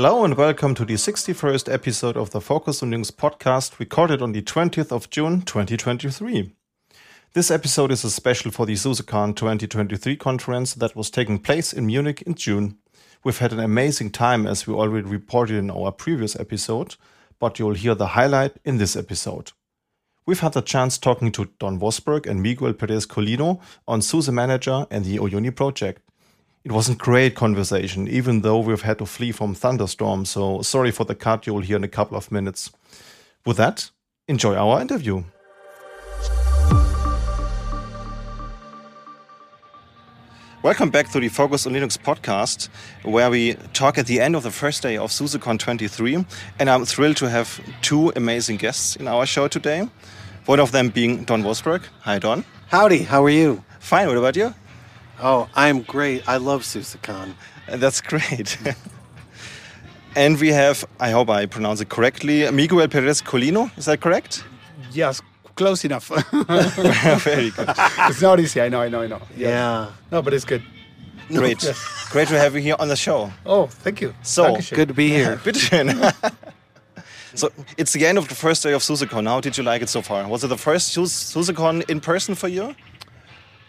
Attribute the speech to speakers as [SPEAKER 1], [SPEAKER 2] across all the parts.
[SPEAKER 1] Hello and welcome to the 61st episode of the Focus on Linux podcast, recorded on the 20th of June 2023. This episode is a special for the SUSECon 2023 conference that was taking place in Munich in June. We've had an amazing time as we already reported in our previous episode, but you'll hear the highlight in this episode. We've had the chance talking to Don Vosburg and Miguel Perez Colino on SUSE Manager and the Uyuni project. It was a great conversation, even though we've had to flee from thunderstorm, so sorry for the cut you'll hear in a couple of minutes. With that, enjoy our interview. Welcome back to the Focus on Linux podcast, where we talk at the end of the first day of SUSECon 23. And I'm thrilled to have two amazing guests in our show today. One of them being Don Vosburg. Hi, Don.
[SPEAKER 2] Howdy, how are you?
[SPEAKER 1] Fine, what about you?
[SPEAKER 2] Oh, I'm great. I love SUSECon.
[SPEAKER 1] Uh, That's great. and we have, I hope I pronounce it correctly, Miguel Perez Colino. Is that correct?
[SPEAKER 3] Yes, close enough.
[SPEAKER 1] Very good.
[SPEAKER 3] it's not easy. I know. I know. I know. Yes.
[SPEAKER 2] Yeah.
[SPEAKER 3] No, but it's good.
[SPEAKER 1] Great.
[SPEAKER 3] Yes.
[SPEAKER 1] Great to have you here on the show.
[SPEAKER 3] Oh, thank you.
[SPEAKER 1] So,
[SPEAKER 3] Dankeschön.
[SPEAKER 2] Good to be here.
[SPEAKER 1] Bitteschön. so it's the end of the first day of SUSECon. How did you like it so far? Was it the first Sus- SUSECon in person for you?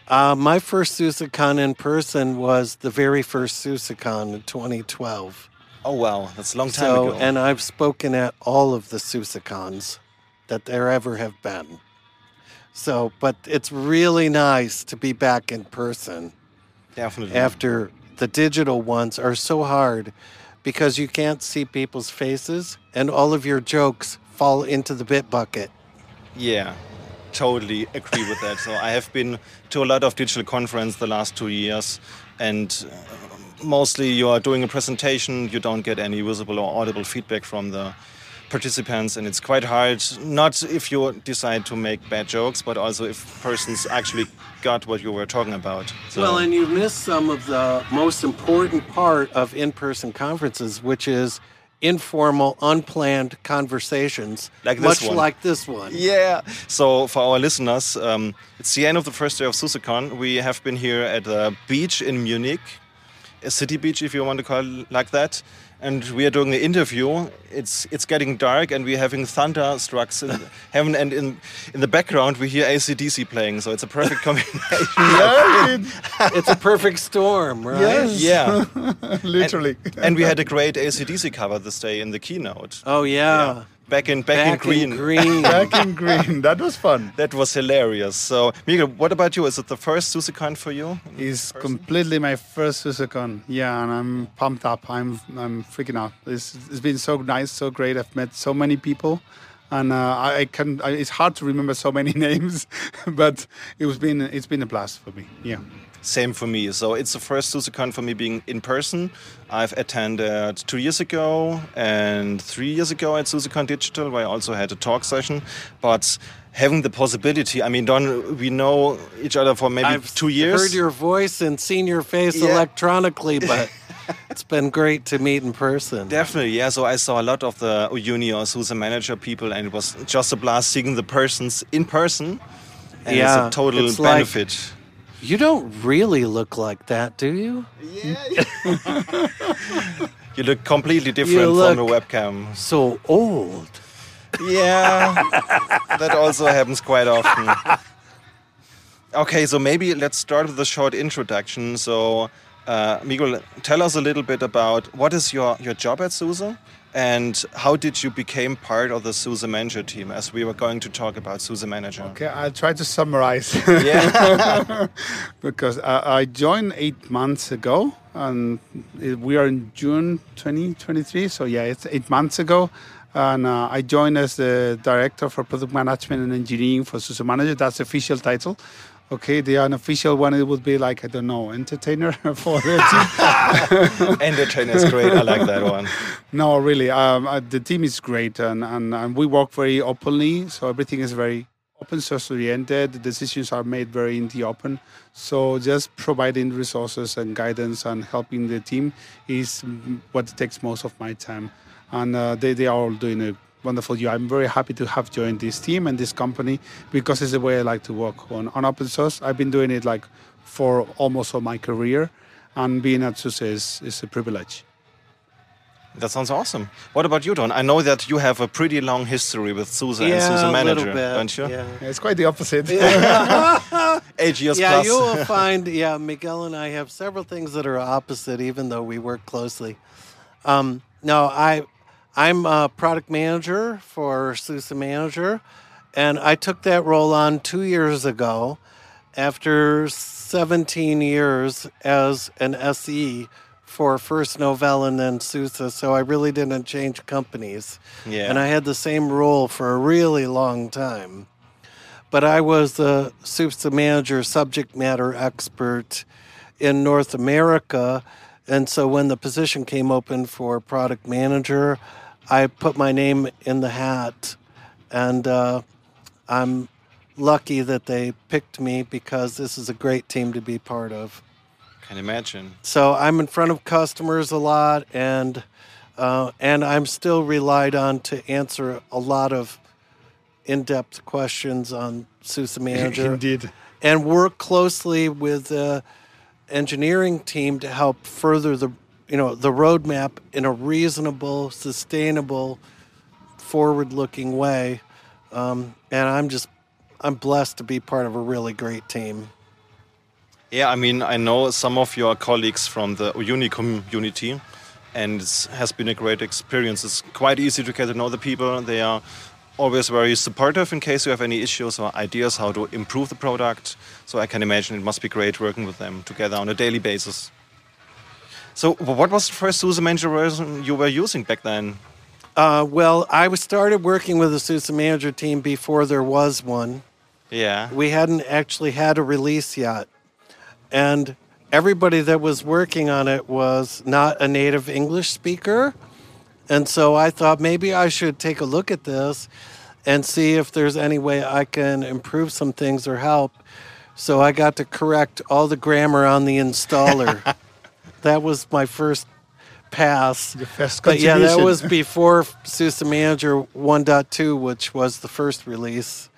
[SPEAKER 2] Uh, my first SUSECon in person was the very first SUSECon in 2012.
[SPEAKER 1] Oh wow, that's a long time
[SPEAKER 2] So,
[SPEAKER 1] ago.
[SPEAKER 2] and I've spoken at all of the SUSECons that there ever have been. So, but it's really nice to be back in person
[SPEAKER 1] Definitely.
[SPEAKER 2] after the digital ones are so hard because you can't see people's faces and all of your jokes fall into the bit bucket.
[SPEAKER 1] Yeah, totally agree with that. So I have been to a lot of digital conference the last two years, and uh, mostly you are doing a presentation, you don't get any visible or audible feedback from the participants, and it's quite hard. Not if you decide to make bad jokes, but also if persons actually got what you were talking about. So,
[SPEAKER 2] Well, and you miss some of the most important part of in person conferences, which is informal, unplanned conversations,
[SPEAKER 1] Like this
[SPEAKER 2] much
[SPEAKER 1] one.
[SPEAKER 2] like this one.
[SPEAKER 1] Yeah. So for our listeners, um, it's the end of the first day of SUSECon. We have been here at a beach in Munich, a city beach, if you want to call it like that. And we are doing an interview. It's it's getting dark, and we're having thunderstrucks in heaven, and in in the background we hear ACDC playing. So it's a perfect combination.
[SPEAKER 3] Yeah, it-
[SPEAKER 2] It's a perfect storm, right?
[SPEAKER 3] Yes.
[SPEAKER 1] yeah.
[SPEAKER 3] literally.
[SPEAKER 1] And we had a great ACDC cover this day in the keynote.
[SPEAKER 2] Oh, yeah.
[SPEAKER 1] Back in back, in green.
[SPEAKER 2] green.
[SPEAKER 3] Back in green. That was fun.
[SPEAKER 1] That was hilarious. So, Miguel, what about you? Is it the first SUSECon for you?
[SPEAKER 3] It's completely my first SUSECon. Yeah, and I'm pumped up. I'm I'm freaking out. It's, it's been so nice, so great. I've met so many people, and uh, I, I can. I, it's hard to remember so many names, but it was been it's been a blast for me. Yeah.
[SPEAKER 1] Same for me. So it's the first SUSECon for me being in person. I've attended two years ago and three years ago at SUSECon Digital, where I also had a talk session. But having the possibility, I mean, Don, we know each other for maybe
[SPEAKER 2] I've
[SPEAKER 1] two years.
[SPEAKER 2] heard your voice and seen your face
[SPEAKER 1] Yeah.
[SPEAKER 2] electronically, but it's been great to meet in person.
[SPEAKER 1] Definitely, yeah. So I saw a lot of the Uyuni or SUSE manager people, and it was just a blast seeing the persons in person. And
[SPEAKER 2] Yeah,
[SPEAKER 1] it's a total
[SPEAKER 2] it's like-
[SPEAKER 1] benefit.
[SPEAKER 2] You don't really look like that, do you? Yeah.
[SPEAKER 1] you look completely different from the webcam.
[SPEAKER 2] So old.
[SPEAKER 1] Yeah, that also happens quite often. Okay, so maybe let's start with a short introduction. So, uh, Miguel, tell us a little bit about what is your, your job at SUSE and how did you become part of the SUSE manager team as we were going to talk about SUSE manager.
[SPEAKER 3] Okay, I'll try to summarize.
[SPEAKER 1] Yeah.
[SPEAKER 3] because I, I joined eight months ago, and we are in June 2023. So yeah, it's eight months ago, and uh, I joined as the director for product management and engineering for SUSE Manager. That's the official title. Okay, the unofficial one it would be like I don't know, entertainer for the team.
[SPEAKER 1] Entertainer is great. I like that one.
[SPEAKER 3] No, really. Um, uh, the team is great, and, and, and we work very openly. So everything is very open source oriented. The decisions are made very in the open. So just providing resources and guidance and helping the team is what takes most of my time. And uh, they, they are all doing a wonderful job. I'm very happy to have joined this team and this company because it's the way I like to work on, on open source. I've been doing it like for almost all my career, and being at SUSE is, is a privilege.
[SPEAKER 1] That sounds awesome. What about you, Don? I know that you have a pretty long history with SUSE and
[SPEAKER 2] yeah,
[SPEAKER 1] SUSE Manager,
[SPEAKER 2] little bit.
[SPEAKER 1] don't you?
[SPEAKER 2] Yeah.
[SPEAKER 3] Yeah, it's quite the opposite.
[SPEAKER 1] Eight years
[SPEAKER 2] yeah,
[SPEAKER 1] plus.
[SPEAKER 2] you will find. Yeah, Miguel and I have several things that are opposite, even though we work closely. Um, no, I, I'm a product manager for SUSE Manager, and I took that role on two years ago, after 17 years as an SE for first Novell and then SUSE. So I really didn't change companies,
[SPEAKER 1] yeah.
[SPEAKER 2] and I had the same role for a really long time but I was the SUSE manager, subject matter expert in North America. And so when the position came open for product manager, I put my name in the hat. And uh, I'm lucky that they picked me because this is a great team to be part of.
[SPEAKER 1] Can imagine.
[SPEAKER 2] So I'm in front of customers a lot, and uh, and I'm still relied on to answer a lot of in-depth questions on SUSE Manager
[SPEAKER 3] Indeed.
[SPEAKER 2] and work closely with the engineering team to help further the you know the roadmap in a reasonable, sustainable, forward-looking way. Um, and I'm just I'm blessed to be part of a really great team.
[SPEAKER 1] Yeah, I mean, I know some of your colleagues from the Uyuni community, and it has been a great experience. It's quite easy to get to know the people. They are always very supportive in case you have any issues or ideas how to improve the product. So I can imagine it must be great working with them together on a daily basis. So, what was the first SUSE Manager version you were using back then?
[SPEAKER 2] Uh, well, I was started working with the SUSE Manager team before there was one.
[SPEAKER 1] Yeah.
[SPEAKER 2] We hadn't actually had a release yet. And everybody that was working on it was not a native English speaker. And so I thought maybe I should take a look at this and see if there's any way I can improve some things or help. So I got to correct all the grammar on the installer. That was my first pass. But yeah, that was before SUSE Manager 1.2, which was the first release.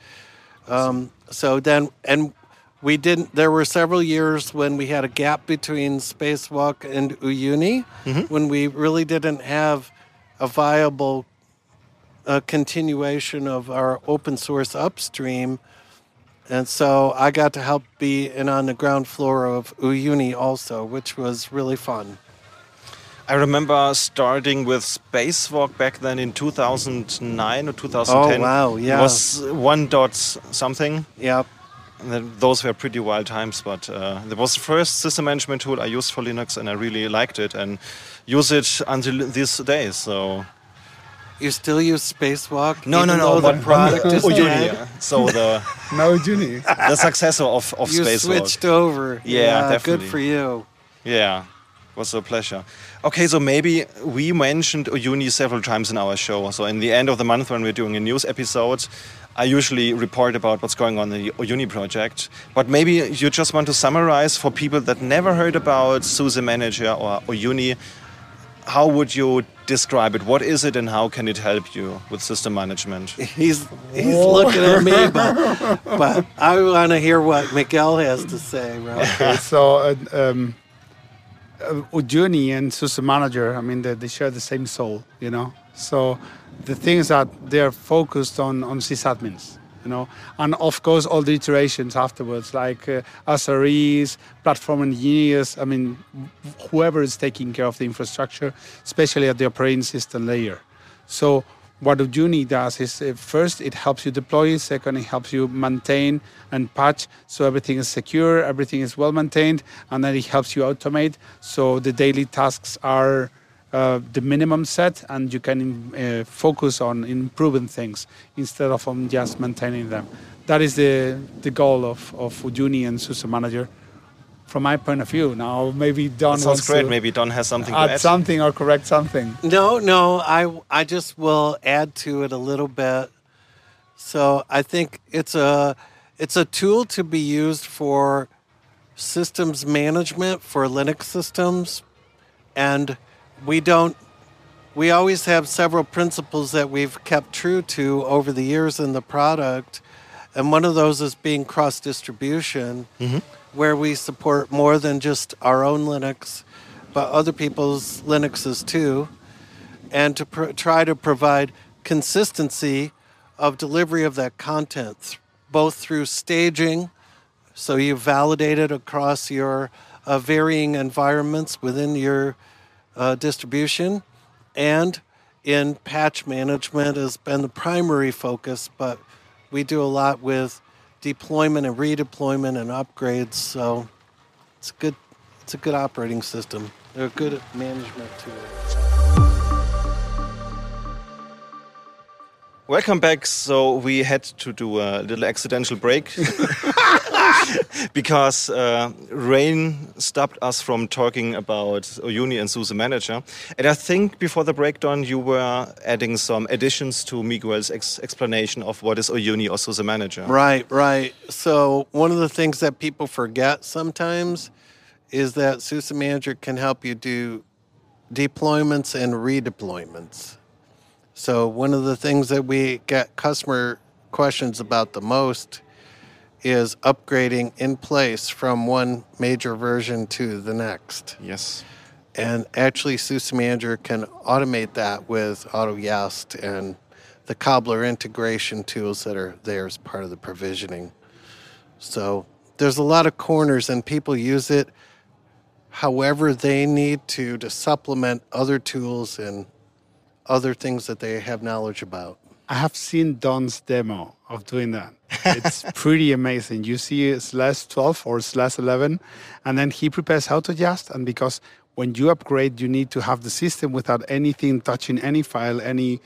[SPEAKER 2] Um, so then, and we didn't, there were several years when we had a gap between Spacewalk and Uyuni, when we really didn't have a viable uh, continuation of our open source upstream. And so I got to help be in on the ground floor of Uyuni also, which was really fun.
[SPEAKER 1] I remember starting with Spacewalk back then in 2009 or 2010.
[SPEAKER 2] Oh, wow, yeah.
[SPEAKER 1] It was one dot something.
[SPEAKER 2] Yep.
[SPEAKER 1] And then those were pretty wild times, but uh, that was the first system management tool I used for Linux, and I really liked it and use it until these days. So
[SPEAKER 2] You still use Spacewalk?
[SPEAKER 1] no, no,
[SPEAKER 2] even
[SPEAKER 1] no,
[SPEAKER 2] though
[SPEAKER 1] but
[SPEAKER 2] the product is
[SPEAKER 1] Uyuni, yeah. So the
[SPEAKER 3] No, Uyuni.
[SPEAKER 1] the successor of of
[SPEAKER 2] You
[SPEAKER 1] Spacewalk.
[SPEAKER 2] switched over.
[SPEAKER 1] Yeah,
[SPEAKER 2] Good
[SPEAKER 1] definitely.
[SPEAKER 2] for you.
[SPEAKER 1] Yeah, it was a pleasure. Okay, so maybe we mentioned Uyuni several times in our show. So in the end of the month when we're doing a news episode, I usually report about what's going on in the Uyuni project. But maybe you just want to summarize for people that never heard about SUSE Manager or Uyuni. How would you describe it? What is it and how can it help you with system management?
[SPEAKER 2] He's he's looking at me, but but I want to hear what Miguel has to say. Right?
[SPEAKER 3] Okay, so uh, um, uh, Uyuni and SUSE Manager, I mean, they, they share the same soul, you know. So the things that they're focused on on sysadmins, you know, and of course all the iterations afterwards, like uh, SREs, platform engineers. I mean, whoever is taking care of the infrastructure, especially at the operating system layer. So what Uyuni does is uh, first it helps you deploy, second it helps you maintain and patch so everything is secure, everything is well maintained, and then it helps you automate so the daily tasks are uh, the minimum set and you can uh, focus on improving things instead of on just maintaining them. That is the, the goal of, of Uyuni and SUSE Manager from my point of view. Now maybe Don
[SPEAKER 1] That sounds
[SPEAKER 3] wants
[SPEAKER 1] great.
[SPEAKER 3] to
[SPEAKER 1] Maybe Don has something to
[SPEAKER 3] add
[SPEAKER 1] add.
[SPEAKER 3] something or correct something.
[SPEAKER 2] No, no, I I just will add to it a little bit. So I think it's a it's a tool to be used for systems management for Linux systems, and we don't. We always have several principles that we've kept true to over the years in the product, and one of those is being cross distribution, where we support more than just our own Linux, but other people's Linuxes too. and to pr- try to provide consistency of delivery of that content, th- both through staging, so you validate it across your uh, varying environments within your uh, distribution, and in patch management has been the primary focus, but we do a lot with deployment and redeployment and upgrades. So it's a good, it's a good operating system. They're good management tool.
[SPEAKER 1] Welcome back. So we had to do a little accidental break because uh, rain stopped us from talking about Uyuni and SUSE Manager. And I think before the breakdown, you were adding some additions to Miguel's ex explanation of what is Uyuni or SUSE Manager.
[SPEAKER 2] Right, right. So one of the things that people forget sometimes is that SUSE Manager can help you do deployments and redeployments. So one of the things that we get customer questions about the most is upgrading in place from one major version to the next.
[SPEAKER 1] Yes.
[SPEAKER 2] And actually, SUSE Manager can automate that with AutoYast and the Cobbler integration tools that are there as part of the provisioning. So there's a lot of corners, and people use it however they need to to supplement other tools and other things that they have knowledge about.
[SPEAKER 3] I have seen Don's demo of doing that. It's pretty amazing. You see slash 12 or slash 11, and then he prepares how to adjust. And because when you upgrade, you need to have the system without anything touching any file, any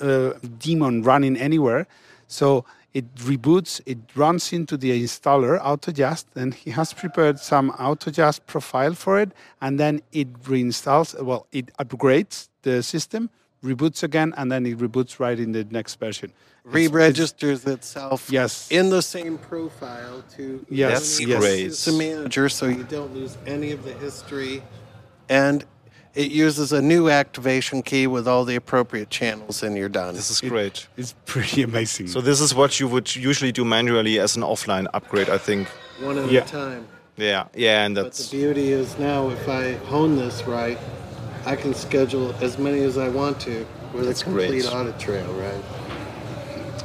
[SPEAKER 3] uh, daemon running anywhere. So it reboots, it runs into the installer AutoYaST, and he has prepared some AutoYaST profile for it, and then it reinstalls, well, it upgrades the system, reboots again, and then it reboots right in the next version.
[SPEAKER 2] Re-registers itself
[SPEAKER 3] Yes.
[SPEAKER 2] in the same profile to
[SPEAKER 3] Yes,
[SPEAKER 1] That's
[SPEAKER 2] underneath
[SPEAKER 1] great.
[SPEAKER 2] SUSE Manager, so you don't lose any of the history, and it uses a new activation key with all the appropriate channels, and you're done.
[SPEAKER 1] This is great.
[SPEAKER 3] It's pretty amazing.
[SPEAKER 1] So this is what you would usually do manually as an offline upgrade, I think.
[SPEAKER 2] one at
[SPEAKER 3] Yeah.
[SPEAKER 2] a time.
[SPEAKER 1] Yeah, yeah, and that's.
[SPEAKER 2] But the beauty is now, if I hone this right, I can schedule as many as I want to with
[SPEAKER 1] That's
[SPEAKER 2] a complete
[SPEAKER 1] great.
[SPEAKER 2] audit trail, right?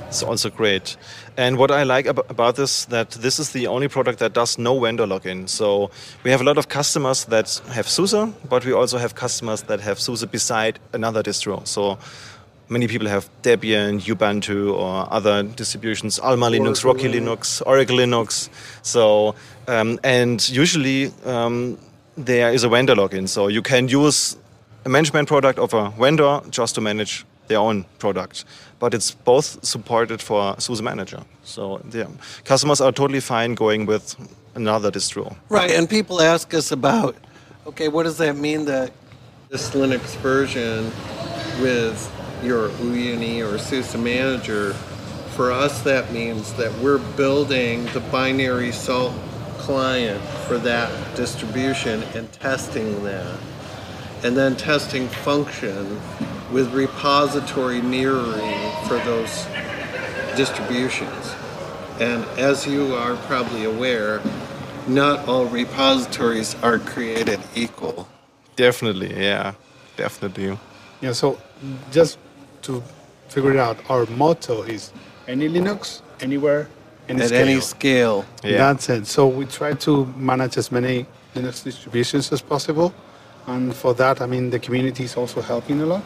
[SPEAKER 1] It's also great. And what I like ab- about this that this is the only product that does no vendor lock-in. So we have a lot of customers that have SUSE, but we also have customers that have SUSE beside another distro. So many people have Debian, Ubuntu, or other distributions, Alma Linux,
[SPEAKER 2] Oracle
[SPEAKER 1] Rocky Linux, Oracle Linux. So um, and usually um, there is a vendor lock-in. So you can use a management product of a vendor just to manage their own product. But it's both supported for SUSE Manager. So the customers are totally fine going with another distro.
[SPEAKER 2] Right, and people ask us about, okay, what does that mean that this Linux version with your Uyuni or SUSE Manager, for us that means that we're building the binary salt client for that distribution and testing that. And then testing function with repository mirroring for those distributions. And as you are probably aware, not all repositories are created equal.
[SPEAKER 1] Definitely, yeah, definitely.
[SPEAKER 3] yeah, so just to figure it out, our motto is any Linux, anywhere, any
[SPEAKER 2] At
[SPEAKER 3] scale.
[SPEAKER 2] any scale.
[SPEAKER 1] Yeah.
[SPEAKER 3] That's it. So we try to manage as many Linux distributions as possible, and for that, I mean, the community is also helping a lot.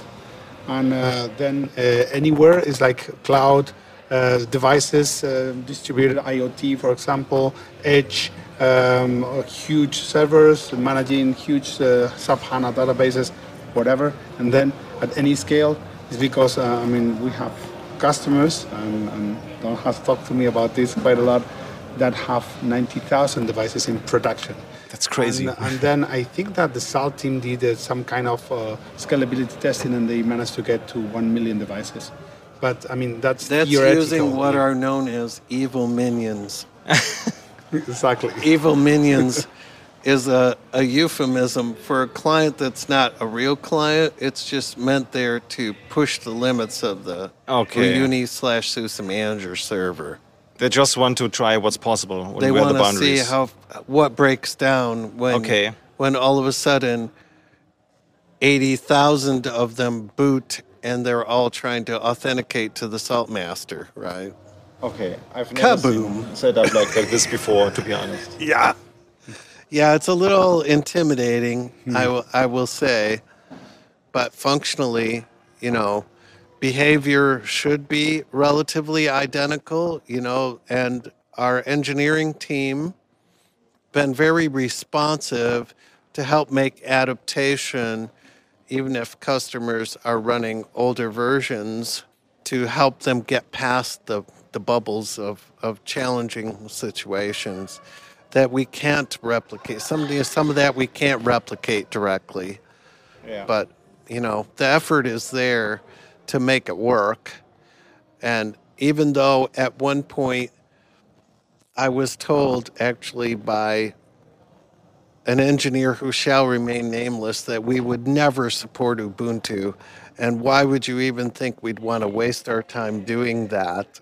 [SPEAKER 3] And uh, then uh, anywhere is like cloud uh, devices, uh, distributed IoT, for example, edge, um, huge servers, managing huge uh, SAP HANA databases, whatever. And then at any scale, is because I mean we have customers, and, and Don has talked to me about this quite a lot, that have 90,000 devices in production.
[SPEAKER 1] That's crazy.
[SPEAKER 3] And, and then I think that the Salt team did uh, some kind of uh, scalability testing and they managed to get to 1 million devices. But I mean, that's,
[SPEAKER 2] That's using what are known as evil minions.
[SPEAKER 3] Exactly.
[SPEAKER 2] Evil minions is a, a euphemism for a client that's not a real client. It's just meant there to push the limits of the
[SPEAKER 1] Okay.
[SPEAKER 2] Uyuni slash SUSE manager server.
[SPEAKER 1] They just want to try what's possible. When
[SPEAKER 2] they
[SPEAKER 1] where
[SPEAKER 2] want
[SPEAKER 1] the
[SPEAKER 2] to see how what breaks down when
[SPEAKER 1] Okay.
[SPEAKER 2] when all of a sudden 80,000 of them boot and they're all trying to authenticate to the Salt Master, right?
[SPEAKER 1] Okay, I've never
[SPEAKER 2] Kaboom.
[SPEAKER 1] seen set up like, like this before, to be honest.
[SPEAKER 2] Yeah. Yeah, it's a little intimidating, hmm. I, will, I will say. But functionally, you know, behavior should be relatively identical, you know, and our engineering team been very responsive to help make adaptation even if customers are running older versions to help them get past the, the bubbles of, of challenging situations that we can't replicate. Some, some of that we can't replicate directly.
[SPEAKER 1] Yeah.
[SPEAKER 2] But, you know, the effort is there to make it work. And even though at one point I was told actually by an engineer who shall remain nameless that we would never support Ubuntu. And why would you even think we'd want to waste our time doing that?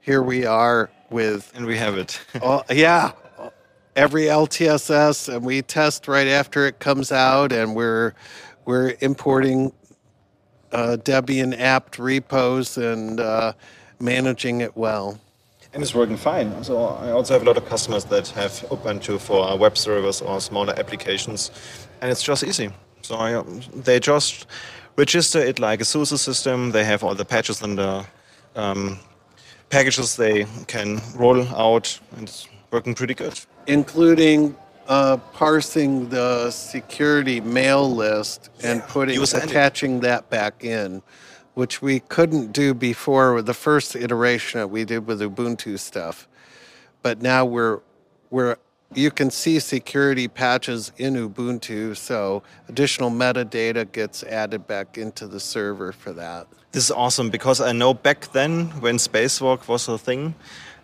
[SPEAKER 2] Here we are with,
[SPEAKER 1] and we have it.
[SPEAKER 2] oh, yeah, every LTSS, and we test right after it comes out, and we're we're importing Debian apt repos and uh, managing it well.
[SPEAKER 1] And it's working fine. So I also have a lot of customers that have Ubuntu for web servers or smaller applications, and it's just easy. So I, they just register it like a SUSE system. They have all the patches and the um, packages they can roll out, and it's working pretty good.
[SPEAKER 2] including uh, parsing the security mail list and
[SPEAKER 1] Yeah,
[SPEAKER 2] putting attaching that back in, which we couldn't do before with the first iteration that we did with Ubuntu stuff. But now we're we're you can see security patches in Ubuntu, so additional metadata gets added back into the server for that.
[SPEAKER 1] This is awesome because I know back then when Spacewalk was a thing,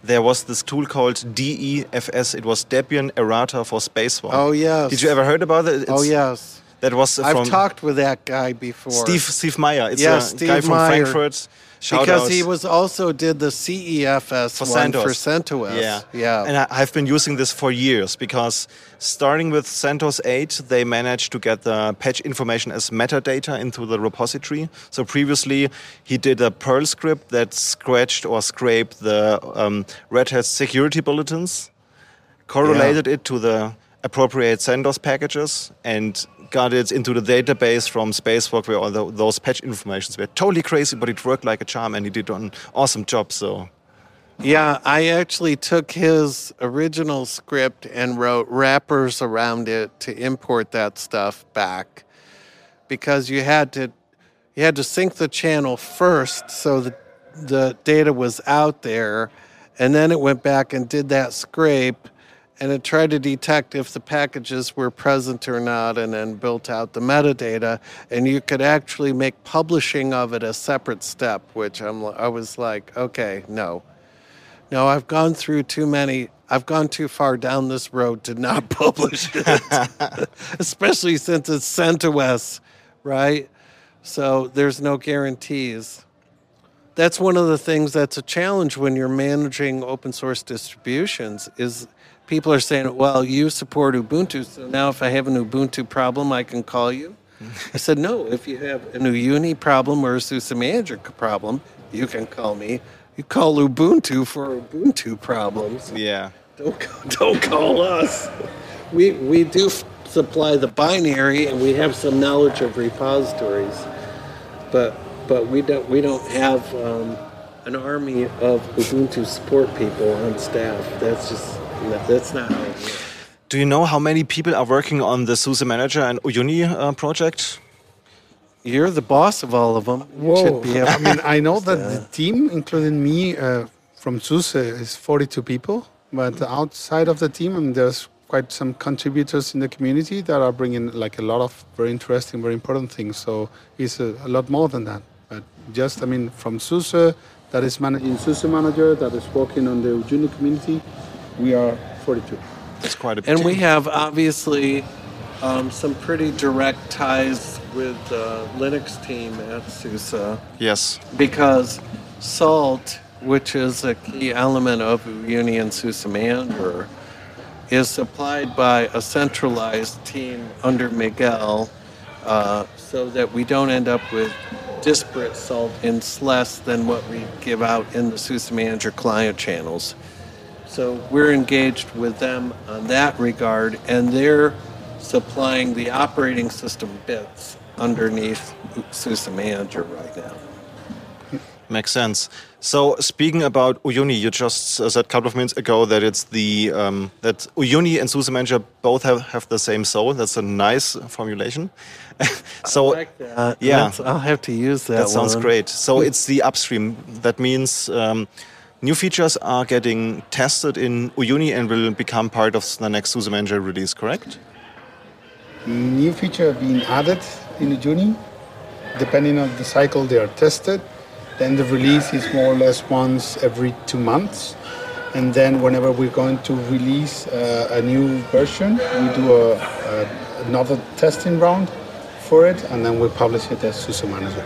[SPEAKER 1] there was this tool called DEFS. It was Debian Errata for Spacewalk.
[SPEAKER 2] Oh yes.
[SPEAKER 1] Did you ever heard about it?
[SPEAKER 2] Oh
[SPEAKER 1] It's-
[SPEAKER 2] yes.
[SPEAKER 1] That was uh, from
[SPEAKER 2] I've talked with that guy before.
[SPEAKER 1] Steve Steve Meier. It's
[SPEAKER 2] Yeah,
[SPEAKER 1] a
[SPEAKER 2] Steve
[SPEAKER 1] guy from
[SPEAKER 2] Meier.
[SPEAKER 1] Frankfurt. Shout
[SPEAKER 2] because he was also did the CEFS
[SPEAKER 1] for
[SPEAKER 2] one
[SPEAKER 1] CentOS.
[SPEAKER 2] for CentOS.
[SPEAKER 1] Yeah,
[SPEAKER 2] yeah.
[SPEAKER 1] And I, I've been using this for years because starting with CentOS 8, they managed to get the patch information as metadata into the repository. So previously, he did a Perl script that scratched or scraped the um, Red Hat security bulletins, correlated it to the appropriate CentOS packages, and got it into the database from Spacewalk where all the, those patch informations were totally crazy, but it worked like a charm, and he did an awesome job. So.
[SPEAKER 2] yeah, I actually took his original script and wrote wrappers around it to import that stuff back because you had to you had to sync the channel first so the the data was out there and then it went back and did that scrape and it tried to detect if the packages were present or not and then built out the metadata. And you could actually make publishing of it a separate step which I'm I was like okay no. No I've gone through too many I've gone too far down this road to not publish it. Especially since it's CentOS right? So there's no guarantees. That's one of the things that's a challenge when you're managing open source distributions is people are saying well you support ubuntu so now if i have an ubuntu problem i can call you i said no if you have an uyuni problem or a SUSE manager problem you can call me you call ubuntu for ubuntu problems
[SPEAKER 1] Yeah.
[SPEAKER 2] don't, don't call us we, we do f- supply the binary and we have some knowledge of repositories but but we don't we don't have um, an army of Ubuntu support people on staff. That's just that's not how it works.
[SPEAKER 1] Do you know how many people are working on the SUSE Manager and Uyuni uh, project?
[SPEAKER 2] You're the boss of all of them.
[SPEAKER 3] Whoa.
[SPEAKER 2] be
[SPEAKER 3] I mean, I know that the team, including me, uh, from SUSE is 42 people. But outside of the team, I mean, there's quite some contributors in the community that are bringing like a lot of very interesting, very important things. So it's a, a lot more than that. But just, I mean, from SUSE, that is managing SUSE Manager, that is working on the junior community, we are 42.
[SPEAKER 1] It's quite a
[SPEAKER 2] and we have obviously um, some pretty direct ties with the Linux team at SUSE.
[SPEAKER 1] yes.
[SPEAKER 2] because salt, which is a key element of Union SUSE Manager, is supplied by a centralized team under Miguel uh, so that we don't end up with disparate salt in less than what we give out in the SUSE Manager client channels. So we're engaged with them on that regard, and they're supplying the operating system bits underneath SUSE Manager right now.
[SPEAKER 1] Makes sense. So speaking about Uyuni, you just said a couple of minutes ago that it's the um, that Uyuni and SUSE Manager both have, have the same soul. That's a nice formulation.
[SPEAKER 2] so like yeah, That's, I'll have to use that.
[SPEAKER 1] That sounds great. So it's the upstream. That means um, new features are getting tested in Uyuni and will become part of the next SUSE Manager release. Correct?
[SPEAKER 3] New feature being added in Uyuni, depending on the cycle they are tested then the release is more or less once every two months. And then whenever we're going to release uh, a new version, we do a, a, another testing round for it, and then we publish it as SUSE Manager.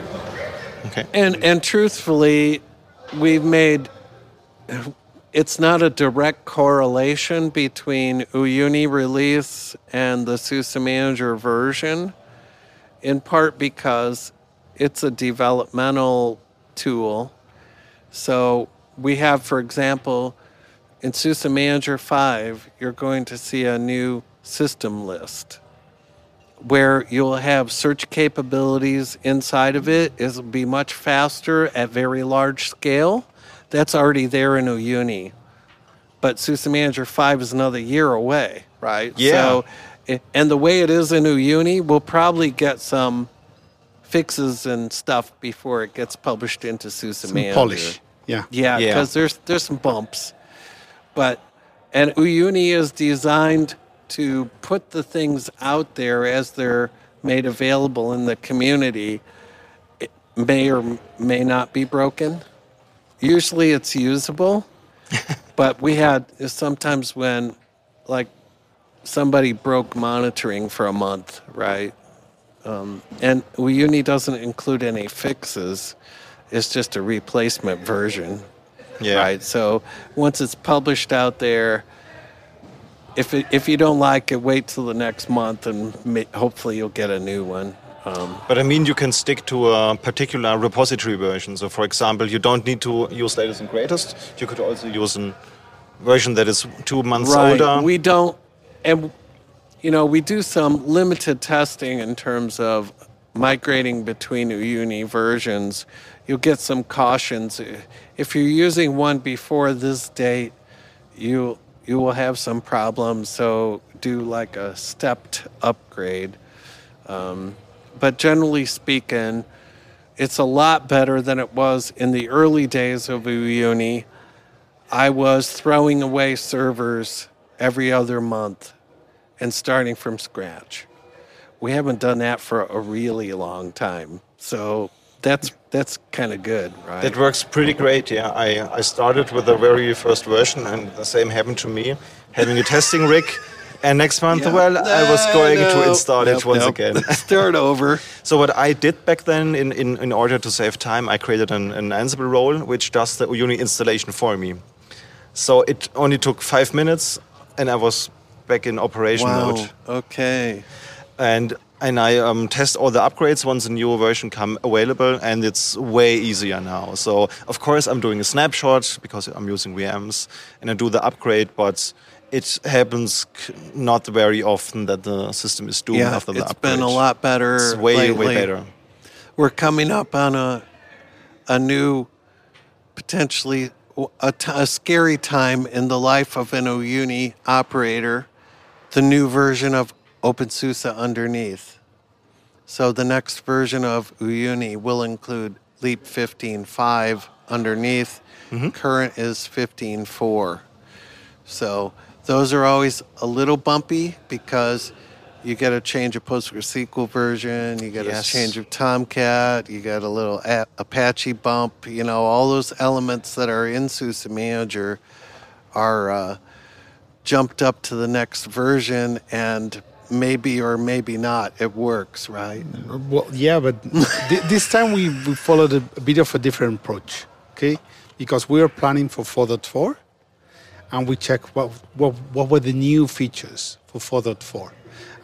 [SPEAKER 2] Okay. And and truthfully, we've made it's not a direct correlation between Uyuni release and the SUSE Manager version, in part because it's a developmental tool. So we have, for example, in SUSE Manager 5, you're going to see a new system list where you'll have search capabilities inside of it. It'll be much faster at very large scale. That's already there in Uyuni. But SUSE Manager 5 is another year away, right?
[SPEAKER 1] Yeah. So,
[SPEAKER 2] and the way it is in Uyuni, we'll probably get some fixes and stuff before it gets published into SUSE Manager.
[SPEAKER 3] Polish. Yeah.
[SPEAKER 2] Yeah, because yeah. there's there's some bumps. But and Uyuni is designed to put the things out there as they're made available in the community. It may or may not be broken. Usually it's usable. but we had sometimes when like somebody broke monitoring for a month, right? Um, and Uyuni doesn't include any fixes. It's just a replacement version.
[SPEAKER 1] Yeah.
[SPEAKER 2] Right. So once it's published out there, if it, if you don't like it, wait till the next month, and hopefully you'll get a new one.
[SPEAKER 1] Um, but I mean, you can stick to a particular repository version. So, for example, you don't need to use latest and greatest. You could also use a version that is two months
[SPEAKER 2] right.
[SPEAKER 1] older.
[SPEAKER 2] We don't, and you know, we do some limited testing in terms of migrating between Uyuni versions. You'll get some cautions. If you're using one before this date, you you will have some problems. So do like a stepped upgrade. Um, but generally speaking, it's a lot better than it was in the early days of Uyuni. I was throwing away servers every other month and starting from scratch. We haven't done that for a really long time. So that's that's kind of good, right?
[SPEAKER 1] That works pretty great. Yeah, I, I started with the very first version, and the same happened to me, having a testing rig. And next month, yeah. well, I was going no. to install nope, it once nope. again.
[SPEAKER 2] Start over.
[SPEAKER 1] so what I did back then, in, in, in order to save time, I created an, an Ansible role which does the Uyuni installation for me. So it only took five minutes, and I was back in operation
[SPEAKER 2] wow.
[SPEAKER 1] mode.
[SPEAKER 2] Okay.
[SPEAKER 1] And and I um, test all the upgrades once a new version come available, and it's way easier now. So of course I'm doing a snapshot because I'm using VMs, and I do the upgrade, but it happens not very often that the system is doomed
[SPEAKER 2] yeah,
[SPEAKER 1] after the
[SPEAKER 2] upgrade. It's been a lot better.
[SPEAKER 1] It's way
[SPEAKER 2] lately.
[SPEAKER 1] way better.
[SPEAKER 2] We're coming up on a a new potentially a, t- a scary time in the life of an Uyuni operator the new version of OpenSUSE underneath. So the next version of Uyuni will include Leap 15.5 underneath. Mm-hmm. Current is 15.4. So those are always a little bumpy because you get a change of PostgreSQL version, you get yes. a change of Tomcat, you get a little a- Apache bump. You know, all those elements that are in SUSE Manager are. Uh, jumped up to the next version and maybe or maybe not it works right
[SPEAKER 3] well yeah but th- this time we, we followed a, a, bit of a different approach okay because we are planning for 4.4 and we check what, what, what were the new features for 4.4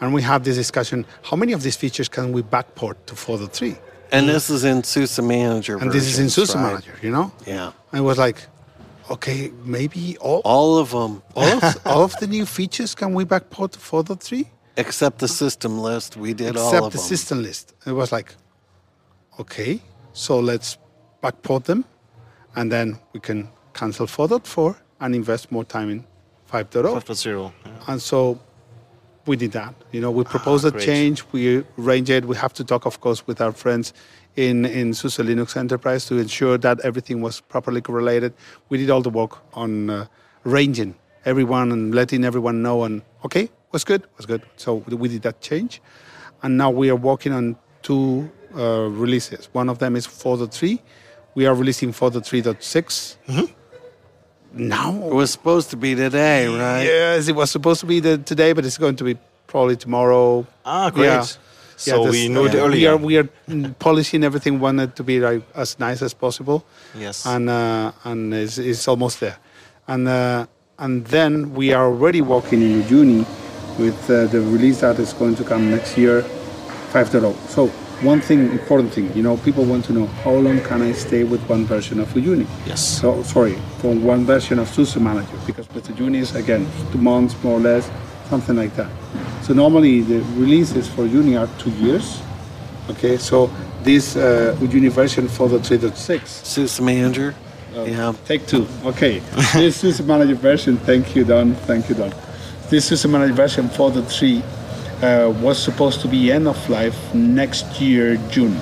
[SPEAKER 3] and we have this discussion: how many of these features can we backport to Photo 3?
[SPEAKER 2] And this is in SUSE Manager.
[SPEAKER 3] And this is in SUSE
[SPEAKER 2] right?
[SPEAKER 3] Manager, you know.
[SPEAKER 2] Yeah.
[SPEAKER 3] And it was like, okay, maybe all
[SPEAKER 2] All of them,
[SPEAKER 3] all of, all of the new features can we backport to 4.3?
[SPEAKER 2] except the system list. We did all
[SPEAKER 3] except the
[SPEAKER 2] them.
[SPEAKER 3] system list. It was like, okay, so let's backport them, and then we can cancel 4.4 and invest more time in 5.0.
[SPEAKER 1] 5.0. Yeah.
[SPEAKER 3] And so we did that. You know, we proposed a change. We arranged it. We have to talk, of course, with our friends in in SUSE Linux Enterprise to ensure that everything was properly correlated. We did all the work on uh, ranging everyone and letting everyone know. And okay, was good, was good. So we did that change, and now we are working on two uh, releases. One of them is 4.3. We are releasing 4.3.6. Now
[SPEAKER 2] It was supposed to be today, right?
[SPEAKER 3] Yes, it was supposed to be the, today, but it's going to be probably tomorrow.
[SPEAKER 1] Ah, great.
[SPEAKER 3] Yeah.
[SPEAKER 1] So
[SPEAKER 3] Yeah,
[SPEAKER 1] we knew it
[SPEAKER 3] uh, We
[SPEAKER 1] earlier.
[SPEAKER 3] are, we are polishing everything, wanted to be like as nice as possible.
[SPEAKER 1] Yes.
[SPEAKER 3] And uh, and it's, it's almost there. And uh, and then we are already working in Uyuni with uh, the release that is going to come next year, 5.0. So one thing, important thing, you know, people want to know how long can I stay with one version of Uyuni?
[SPEAKER 1] Yes.
[SPEAKER 3] So sorry, for one version of SUSE Manager, because with the Uyunis again, two months more or less, something like that. So normally the releases for Uyuni are two years. Okay, so this uh, Uyuni version for the 3.6.
[SPEAKER 2] SUSE Manager.
[SPEAKER 3] Oh.
[SPEAKER 2] Yeah.
[SPEAKER 3] Take two. Okay. this SUSE Manager version, thank you, Don. Thank you, Don. This SUSE Manager version for the 3 uh, was supposed to be end of life next year, June.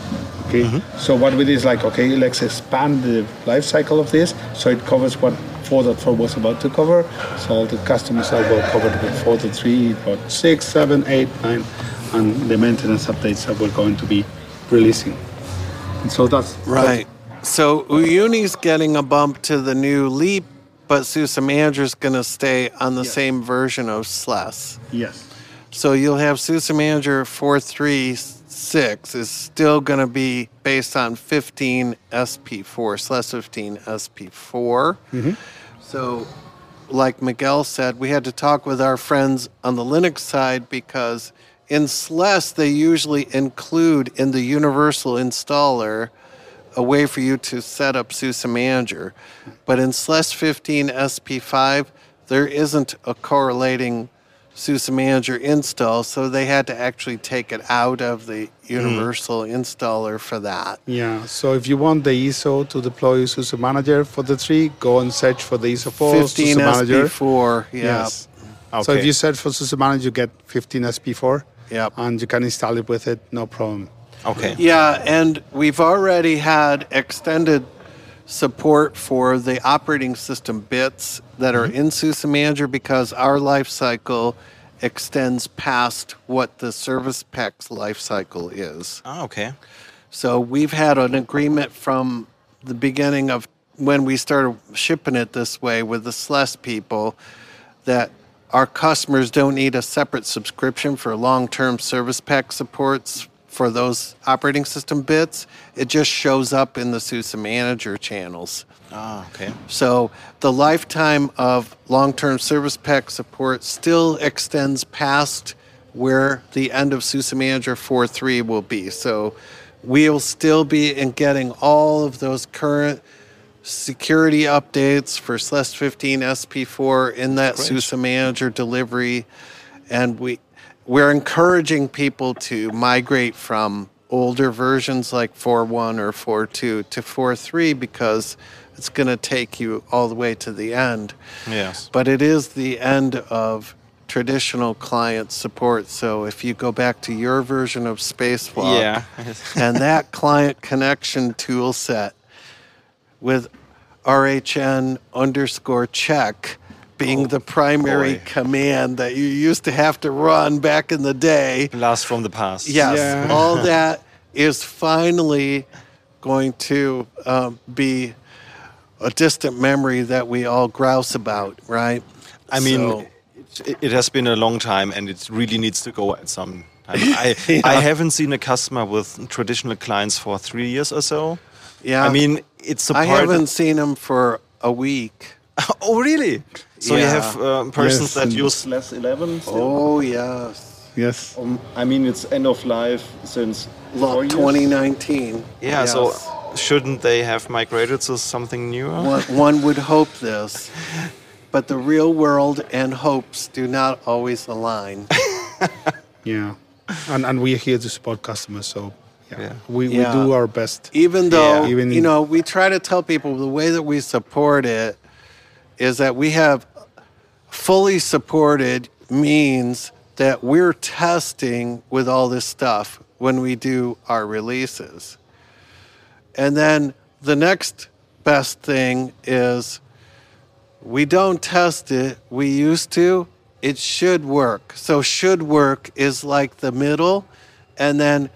[SPEAKER 3] Okay. So what we did is like, okay, let's expand the life cycle of this so it covers what 4.4 was about to cover. So all the customers are well covered with 4.3, but 6, 7, 8, 9, and the maintenance updates that we're going to be releasing. And so that's
[SPEAKER 2] Right. So Uyuni's getting a bump to the new Leap, but SUSE Manager's going to stay on the
[SPEAKER 3] Yes.
[SPEAKER 2] same version of SLES.
[SPEAKER 3] Yes.
[SPEAKER 2] So you'll have SUSE Manager 436 is still going to be based on 15 SP4, SLES 15 SP4. Mm-hmm. So, like Miguel said, we had to talk with our friends on the Linux side because in SLES, they usually include in the universal installer a way for you to set up SUSE Manager. But in SLES 15 SP5, there isn't a correlating SUSE Manager install, so they had to actually take it out of the mm. universal installer for that.
[SPEAKER 3] Yeah, so if you want the ISO to deploy SUSE Manager for the tree, go and search for the ISO for
[SPEAKER 2] 15
[SPEAKER 3] SUSE Manager.
[SPEAKER 2] SP4, yeah.
[SPEAKER 3] Yes. So if you search for SUSE Manager, you get 15 SP4.
[SPEAKER 2] Yep.
[SPEAKER 3] And you can install it with it, no problem.
[SPEAKER 1] Okay.
[SPEAKER 2] Yeah, and we've already had extended support for the operating system bits that are in SUSE Manager because our life cycle extends past what the service pack's life cycle is.
[SPEAKER 1] Ah, okay.
[SPEAKER 2] So we've had an agreement from the beginning of when we started shipping it this way with the SLES people that our customers don't need a separate subscription for long-term service pack supports for those operating system bits. It just shows up in the SUSE Manager channels.
[SPEAKER 1] Ah, okay.
[SPEAKER 2] So the lifetime of long-term service pack support still extends past where the end of SUSE Manager 4.3 will be. So we'll still be in getting all of those current security updates for SLES 15 SP4 in that
[SPEAKER 1] Great.
[SPEAKER 2] SUSE Manager delivery, and we we're encouraging people to migrate from older versions like 4.1 or 4.2 to 4.3 because it's going to take you all the way to the end.
[SPEAKER 1] Yes.
[SPEAKER 2] But it is the end of traditional client support. So if you go back to your version of Spacewalk,
[SPEAKER 1] Yeah.
[SPEAKER 2] and that client connection tool set with RHN underscore check being the primary
[SPEAKER 1] boy.
[SPEAKER 2] command that you used to have to run back in the day.
[SPEAKER 1] Blast from the past.
[SPEAKER 2] Yes,
[SPEAKER 3] Yeah.
[SPEAKER 2] all that is finally going to um, be a distant memory that we all grouse about, right?
[SPEAKER 1] I mean,
[SPEAKER 2] So-
[SPEAKER 1] it, it has been a long time, and it really needs to go at some time. I, I haven't seen a customer with traditional clients for three years or so.
[SPEAKER 2] yeah.
[SPEAKER 1] I mean, it's a
[SPEAKER 2] I
[SPEAKER 1] part.
[SPEAKER 2] haven't seen him for a week.
[SPEAKER 1] oh, really? So you have uh, persons
[SPEAKER 3] Yes,
[SPEAKER 1] that use SLES 11. Still?
[SPEAKER 2] Oh yes.
[SPEAKER 3] Yes.
[SPEAKER 1] Um, I mean, it's end of life since four years.
[SPEAKER 2] 2019.
[SPEAKER 1] Yeah,
[SPEAKER 2] Yes.
[SPEAKER 1] so shouldn't they have migrated to something newer?
[SPEAKER 2] one, one would hope this, but the real world and hopes do not always align.
[SPEAKER 3] Yeah. And and we're here to support customers, so yeah,
[SPEAKER 1] Yeah.
[SPEAKER 3] We,
[SPEAKER 2] Yeah.
[SPEAKER 3] we do our best.
[SPEAKER 2] Even though,
[SPEAKER 3] Yeah. Even-
[SPEAKER 2] you know, we try to tell people the way that we support it is that we have fully supported means that we're testing with all this stuff when we do our releases. And then the next best thing is we don't test it, we used to. It should work. So, should work is like the middle, and then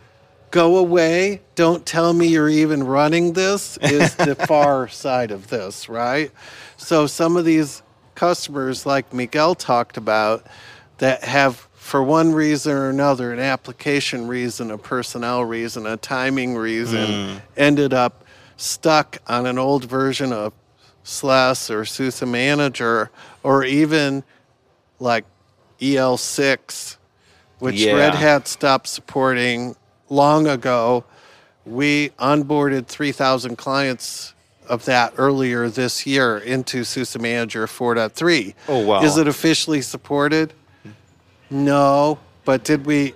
[SPEAKER 2] go away, don't tell me you're even running this is the far side of this, right? So, some of these customers, like Miguel talked about, that have, for one reason or another, an application reason, a personnel reason, a timing reason, hmm. ended up stuck on an old version of SLES or SUSE Manager, or even like EL6, which
[SPEAKER 1] Yeah.
[SPEAKER 2] Red Hat stopped supporting long ago. We onboarded 3,000 clients of that earlier this year into SUSE Manager 4.3.
[SPEAKER 1] Oh, wow.
[SPEAKER 2] Is it officially supported? No, but did we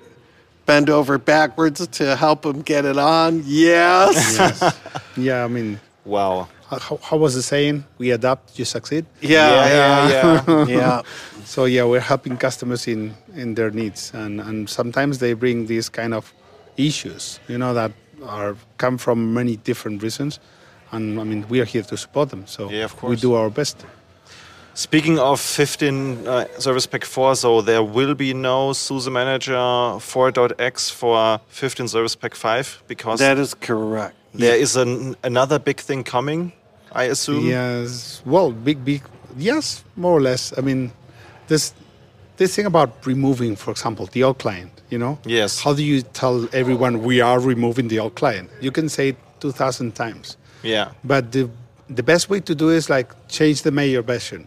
[SPEAKER 2] bend over backwards to help them get it on? Yes.
[SPEAKER 3] Yes. yeah, I mean,
[SPEAKER 1] Wow.
[SPEAKER 3] how, how was the saying? We adapt, you succeed.
[SPEAKER 2] Yeah,
[SPEAKER 1] yeah, yeah.
[SPEAKER 2] yeah.
[SPEAKER 3] So yeah, we're helping customers in in their needs, and and sometimes they bring these kind of issues, you know, that are come from many different reasons, and I mean we are here to support them. So
[SPEAKER 1] Yeah, of
[SPEAKER 3] we do our best.
[SPEAKER 1] Speaking of 15 uh, Service Pack 4, so there will be no SUSE Manager 4.x for 15 Service Pack 5 because
[SPEAKER 2] That is correct.
[SPEAKER 1] there is an, another big thing coming, I assume.
[SPEAKER 3] Yes. Well, big, big. Yes, more or less. I mean, this this thing about removing, for example, the old client. You know.
[SPEAKER 1] Yes.
[SPEAKER 3] How do you tell everyone we are removing the old client? You can say it two thousand times,
[SPEAKER 1] Yeah.
[SPEAKER 3] but the the best way to do is like change the major version.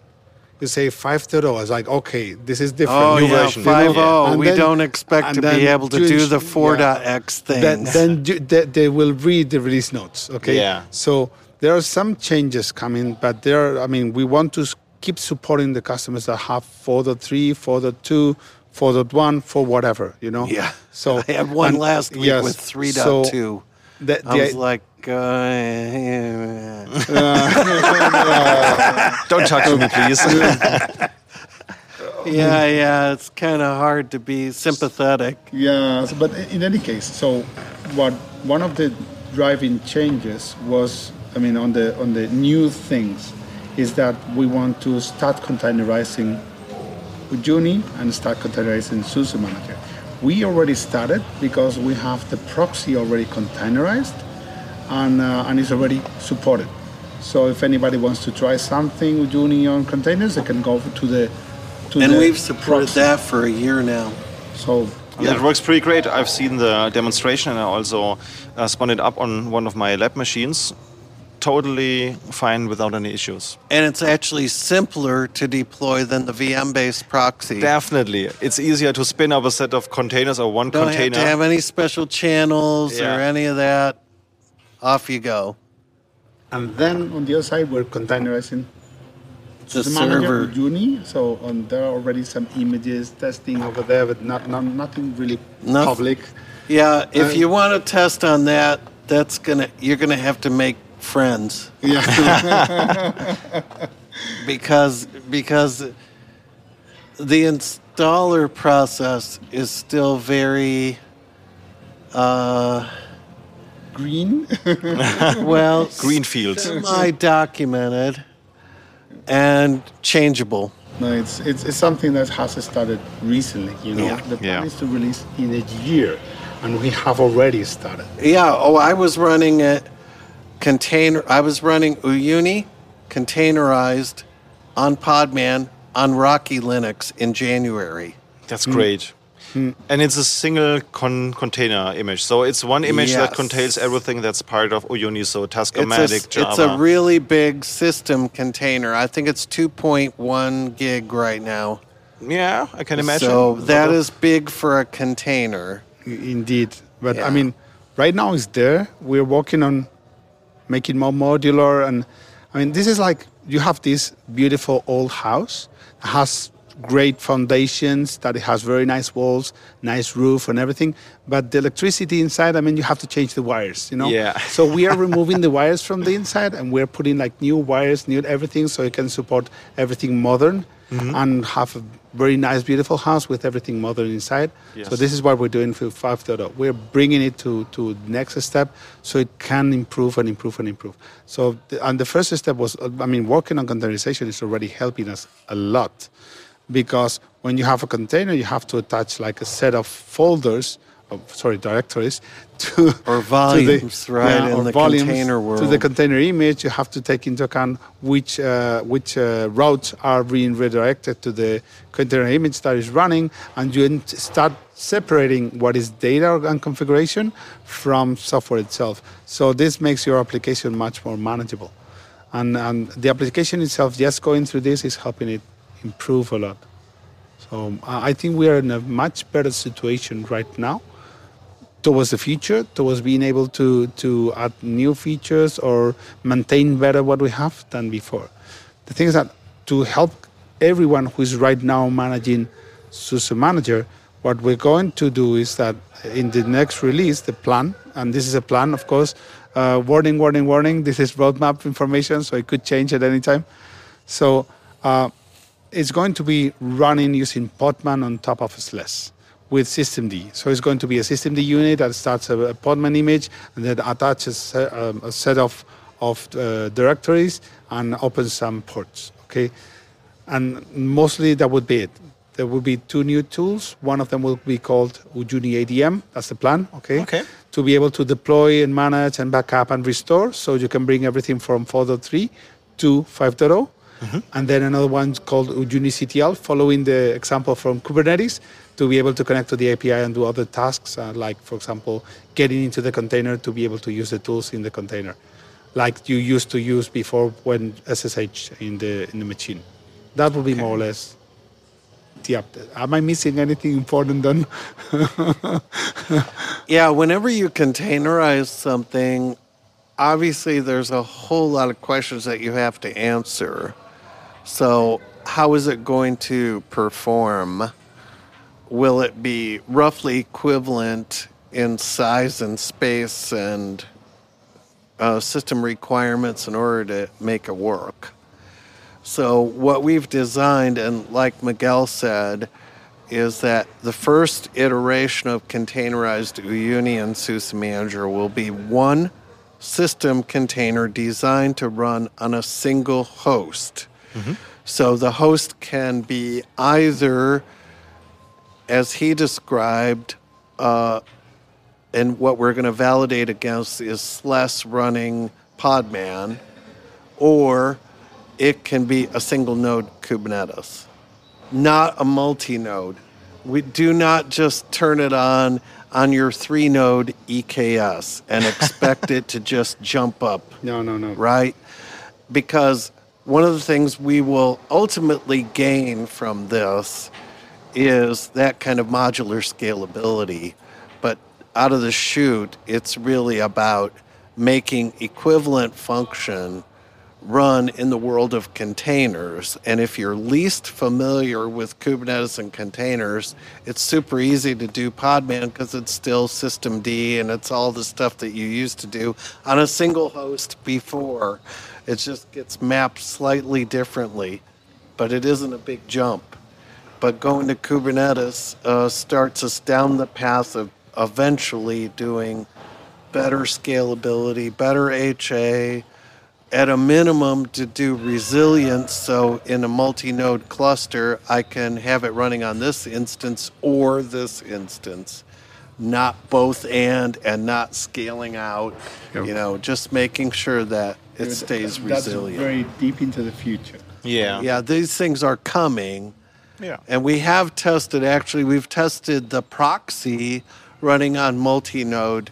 [SPEAKER 3] You say 5.0. It's like okay, this is different.
[SPEAKER 2] Oh,
[SPEAKER 1] New
[SPEAKER 2] yeah,
[SPEAKER 1] version.
[SPEAKER 2] 5.0.
[SPEAKER 3] And
[SPEAKER 2] We
[SPEAKER 3] then-
[SPEAKER 2] don't expect to be able to do
[SPEAKER 3] ins-
[SPEAKER 2] the
[SPEAKER 3] yeah.
[SPEAKER 2] 4.x things.
[SPEAKER 3] Then, then you, they, they will read the release notes. Okay.
[SPEAKER 1] Yeah.
[SPEAKER 3] So there are some changes coming, but there. Are, I mean, we want to keep supporting the customers that have 4.3, 4.2, 4.1, for whatever. You know.
[SPEAKER 2] Yeah.
[SPEAKER 3] So
[SPEAKER 2] I had one
[SPEAKER 3] and-
[SPEAKER 2] last week
[SPEAKER 3] yes,
[SPEAKER 2] with 3.2.
[SPEAKER 3] So the,
[SPEAKER 2] I was like, uh,
[SPEAKER 1] Don't touch me, please.
[SPEAKER 2] yeah, yeah, it's kind of hard to be sympathetic.
[SPEAKER 3] Yeah, but in any case, so what one of the driving changes was, I mean, on the on the new things, is that we want to start containerizing Uyuni and start containerizing SUSE Manager. We already started because we have the proxy already containerized and uh, and it's already supported. So if anybody wants to try something Uyuni on containers, they can go to the to
[SPEAKER 2] And
[SPEAKER 3] the
[SPEAKER 2] we've supported
[SPEAKER 3] proxy.
[SPEAKER 2] that for a year now.
[SPEAKER 3] So
[SPEAKER 1] Yeah, it works pretty great. I've seen the demonstration and I also uh, spun it up on one of my lab machines. Totally fine without any issues.
[SPEAKER 2] And it's actually simpler to deploy than the VM based proxy.
[SPEAKER 1] Definitely. It's easier to spin up a set of containers or one
[SPEAKER 2] Don't
[SPEAKER 1] container.
[SPEAKER 2] have to have any special channels or any of that. Off you go.
[SPEAKER 3] And then on the other side, we're containerizing
[SPEAKER 2] The
[SPEAKER 3] the
[SPEAKER 2] server.
[SPEAKER 3] with Uyuni. So on there are already some images testing over there, but not, not nothing really
[SPEAKER 2] Noth-
[SPEAKER 3] public.
[SPEAKER 2] Yeah, if
[SPEAKER 3] Uh,
[SPEAKER 2] you want to test on that, that's gonna you're gonna have to make friends
[SPEAKER 3] Yeah.
[SPEAKER 2] because because the installer process is still very uh,
[SPEAKER 3] Green.
[SPEAKER 2] well
[SPEAKER 1] Greenfield.
[SPEAKER 2] semi documented and changeable.
[SPEAKER 3] no, it's, it's it's something that has started recently. You know,
[SPEAKER 2] Yeah.
[SPEAKER 3] the plan
[SPEAKER 1] Yeah.
[SPEAKER 3] is to release in a year, and we have already started.
[SPEAKER 2] Yeah. Oh, I was running it container. I was running Uyuni containerized on Podman on Rocky Linux in January.
[SPEAKER 1] That's great. Hmm. And it's a single con- container image. So it's one image that contains everything that's part of Uyuni. So
[SPEAKER 2] It's a,
[SPEAKER 1] Java.
[SPEAKER 2] it's a really big system container. I think it's 2.1 gig right now.
[SPEAKER 1] Yeah, I can imagine.
[SPEAKER 2] So that is big for a container.
[SPEAKER 3] Indeed, but
[SPEAKER 2] Yeah.
[SPEAKER 3] I mean, right now it's there. We're working on making more modular, and I mean, this is like you have this beautiful old house that has great foundations, that it has very nice walls, nice roof, and everything. But the electricity inside, I mean, you have to change the wires, you know.
[SPEAKER 1] Yeah.
[SPEAKER 3] so we are removing the wires from the inside, and we're putting like new wires, new everything, so it can support everything modern. Mm-hmm. And have a very nice, beautiful house with everything modern inside.
[SPEAKER 1] Yes.
[SPEAKER 3] So this is what we're doing for 5.0. We're bringing it to to the next step, so it can improve and improve and improve. So the, and the first step was, I mean, working on containerization is already helping us a lot, because when you have a container, you have to attach like a set of folders, of, sorry, directories, to
[SPEAKER 2] Or
[SPEAKER 3] to
[SPEAKER 2] volumes, right, in
[SPEAKER 3] or
[SPEAKER 2] the
[SPEAKER 3] volumes
[SPEAKER 2] container
[SPEAKER 3] To the container image, you have to take into account which uh, which uh, routes are being redirected to the container image that is running, and you start separating what is data and configuration from software itself. So this makes your application much more manageable, and and the application itself, just going through this, is helping it improve a lot. So I I think we are in a much better situation right now towards the future, towards being able to, to add new features or maintain better what we have than before. The thing is that to help everyone who is right now managing SUSE Manager, what we're going to do is that in the next release, the plan, and this is a plan, of course, uh, warning, warning, warning, this is roadmap information, so it could change at any time. So uh, it's going to be running using Podman on top of SLES with systemd. So it's going to be a systemd unit that starts a, a Podman image and then attaches a, um, a set of, of uh, directories and opens some ports. Okay, and mostly that would be it. There will be two new tools. One of them will be called Uyuni ADM. That's the plan. Okay.
[SPEAKER 1] Okay.
[SPEAKER 3] To be able to deploy and manage and backup and restore, so you can bring everything from 4.3 to 5.0. And then another one called Uyuni CTL, following the example from Kubernetes, to be able to connect to the API and do other tasks, uh, like, for example, getting into the container to be able to use the tools in the container, like you used to use before when SSH in the in the machine. That would be more or less the update. Am I missing anything important then?
[SPEAKER 2] Yeah, whenever you containerize something, obviously there's a whole lot of questions that you have to answer. So, how is it going to perform? Will it be roughly equivalent in size and space and uh, system requirements in order to make it work? So, what we've designed, and like Miguel said, is that the first iteration of containerized Uyuni and SUSE Manager will be one system container designed to run on a single host. So the host can be either, as he described, uh, and what we're going to validate against is SLES running Podman, or it can be a single node Kubernetes, not a multi node. We do not just turn it on on your three node EKS and expect it to just jump up
[SPEAKER 3] No, no, no.
[SPEAKER 2] right? Because one of the things we will ultimately gain from this is that kind of modular scalability. But out of the chute, it's really about making equivalent function run in the world of containers. And if you're least familiar with Kubernetes and containers, it's super easy to do Podman because it's still systemd and it's all the stuff that you used to do on a single host before. It just gets mapped slightly differently, but it isn't a big jump. But going to Kubernetes uh, starts us down the path of eventually doing better scalability, better HA, at a minimum to do resilience. So in a multi-node cluster, I can have it running on this instance or this instance, not both and and not scaling out.
[SPEAKER 3] Yep.
[SPEAKER 2] You know, just making sure that it stays
[SPEAKER 3] That's
[SPEAKER 2] resilient.
[SPEAKER 3] very deep into the future.
[SPEAKER 1] Yeah.
[SPEAKER 2] yeah, these things are coming.
[SPEAKER 1] Yeah.
[SPEAKER 2] And we have tested, actually, we've tested the proxy running on multi node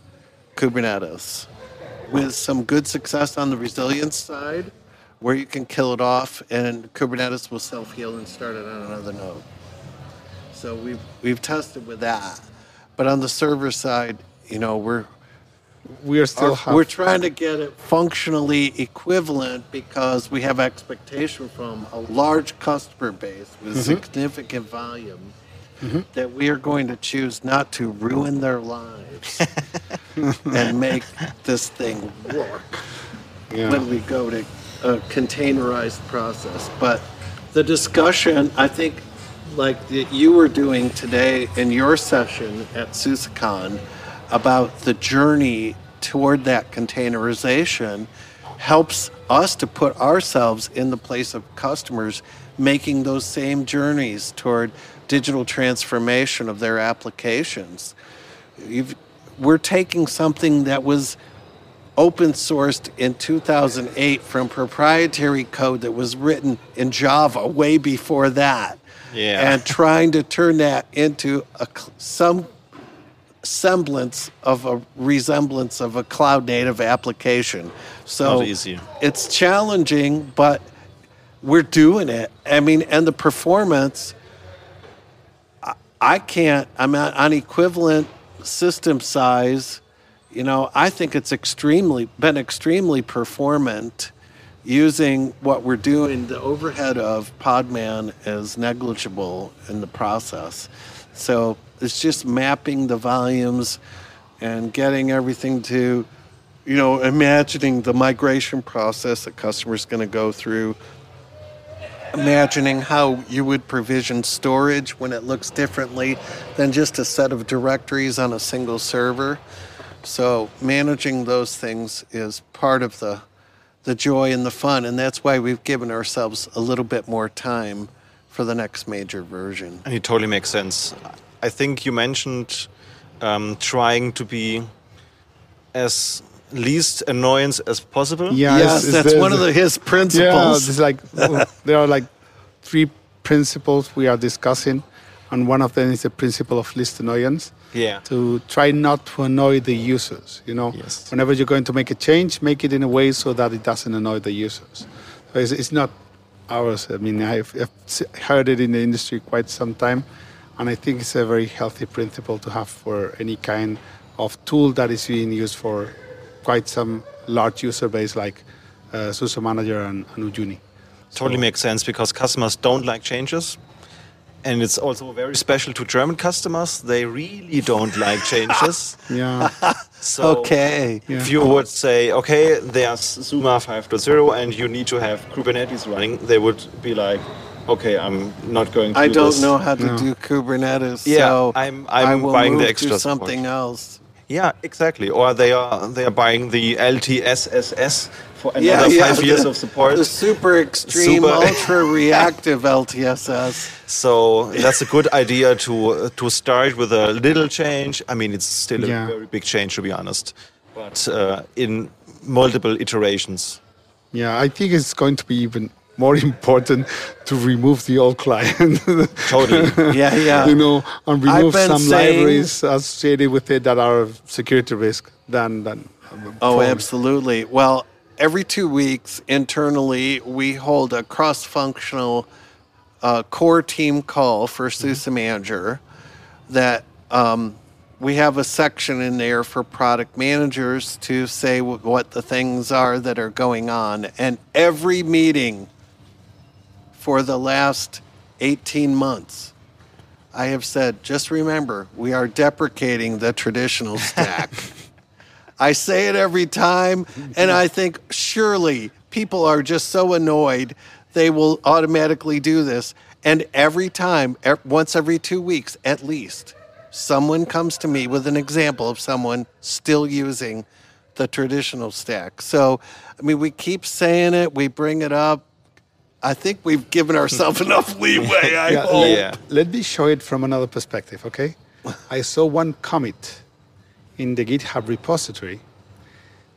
[SPEAKER 2] Kubernetes with some good success on the resilience side, where you can kill it off and Kubernetes will self heal and start it on another node. So we've we've tested with that. But on the server side, you know, we're
[SPEAKER 3] We are still
[SPEAKER 2] our- we're trying to get it functionally equivalent because we have expectation from a large customer base with mm-hmm. significant volume that we are going to choose not to ruin their lives and make this thing work
[SPEAKER 3] Yeah.
[SPEAKER 2] when we go to a containerized process. But the discussion, I think, like that you were doing today in your session at SUSECON about the journey toward that containerization helps us to put ourselves in the place of customers making those same journeys toward digital transformation of their applications. You've, we're taking something that was open sourced in 2008 from proprietary code that was written in Java way before that.
[SPEAKER 1] Yeah.
[SPEAKER 2] And trying to turn that into a, some semblance of a resemblance of a cloud native application. So it's challenging, but we're doing it. I mean, and the performance, I, I can't, I'm at, on equivalent system size, you know, I think it's extremely, been extremely performant using what we're doing. The overhead of Podman is negligible in the process. So it's just mapping the volumes and getting everything to, you know, imagining the migration process that customer's going to go through, imagining how you would provision storage when it looks differently than just a set of directories on a single server. So managing those things is part of the the joy and the fun, and that's why we've given ourselves a little bit more time for the next major version.
[SPEAKER 1] And it totally makes sense. I think you mentioned um, trying to be as least annoyance as possible.
[SPEAKER 3] Yeah,
[SPEAKER 2] yes,
[SPEAKER 3] it's- it's
[SPEAKER 2] that's
[SPEAKER 3] the-
[SPEAKER 2] one of the, his
[SPEAKER 3] Yeah,
[SPEAKER 2] principles.
[SPEAKER 3] it's like there are like three principles we are discussing, and one of them is the principle of least annoyance.
[SPEAKER 1] Yeah.
[SPEAKER 3] To try not to annoy the users. You know,
[SPEAKER 1] Yes.
[SPEAKER 3] whenever you're going to make a change, make it in a way so that it doesn't annoy the users. So it's, it's not ours. I mean, I've, I've heard it in the industry quite some time, and I think it's a very healthy principle to have for any kind of tool that is being used for quite some large user base like uh, SUSE Manager and, and Uyuni.
[SPEAKER 1] Totally makes sense because customers don't like changes. And it's also very special to German customers. They really don't like changes.
[SPEAKER 3] Yeah,
[SPEAKER 1] So
[SPEAKER 2] okay.
[SPEAKER 1] if you would say, okay, there's SUMA 5.0 and you need to have Kubernetes running, they would be like, okay, I'm not going to
[SPEAKER 2] I
[SPEAKER 1] do
[SPEAKER 2] don't
[SPEAKER 1] this.
[SPEAKER 2] know how to
[SPEAKER 3] No.
[SPEAKER 2] do Kubernetes,
[SPEAKER 1] Yeah,
[SPEAKER 2] so
[SPEAKER 1] I'm-
[SPEAKER 2] I
[SPEAKER 1] I'm
[SPEAKER 2] will
[SPEAKER 1] buying the
[SPEAKER 2] move
[SPEAKER 1] extra
[SPEAKER 2] to
[SPEAKER 1] support.
[SPEAKER 2] something else.
[SPEAKER 1] Yeah, exactly. Or they are they are buying the LTSSS for another
[SPEAKER 2] Yeah, yeah,
[SPEAKER 1] five years of support.
[SPEAKER 2] The super extreme,
[SPEAKER 1] Super-
[SPEAKER 2] ultra reactive LTSS.
[SPEAKER 1] So that's a good idea to to start with a little change. I mean, it's still a
[SPEAKER 3] Yeah.
[SPEAKER 1] very big change to be honest, but uh, in multiple iterations.
[SPEAKER 3] yeah. I think it's going to be even more important to remove the old client.
[SPEAKER 1] Totally.
[SPEAKER 2] Yeah, yeah.
[SPEAKER 3] you know, and remove some
[SPEAKER 2] saying-
[SPEAKER 3] libraries associated with it that are security risk than than. um,
[SPEAKER 2] Oh, absolutely. Well, every two weeks internally, we hold a cross functional uh, core team call for SUSE Manager that um, we have a section in there for product managers to say wh- what the things are that are going on. And every meeting for the last 18 months, I have said, just remember, we are deprecating the traditional stack. I say it every time, and I think surely people are just so annoyed they will automatically do this. And every time, once every two weeks at least, someone comes to me with an example of someone still using the traditional stack. So, I mean, we keep saying it, we bring it up. I think we've given ourselves enough leeway. I
[SPEAKER 3] Yeah,
[SPEAKER 2] hope.
[SPEAKER 3] let,
[SPEAKER 1] Yeah.
[SPEAKER 3] let me show it from another perspective, okay? I saw one commit in the GitHub repository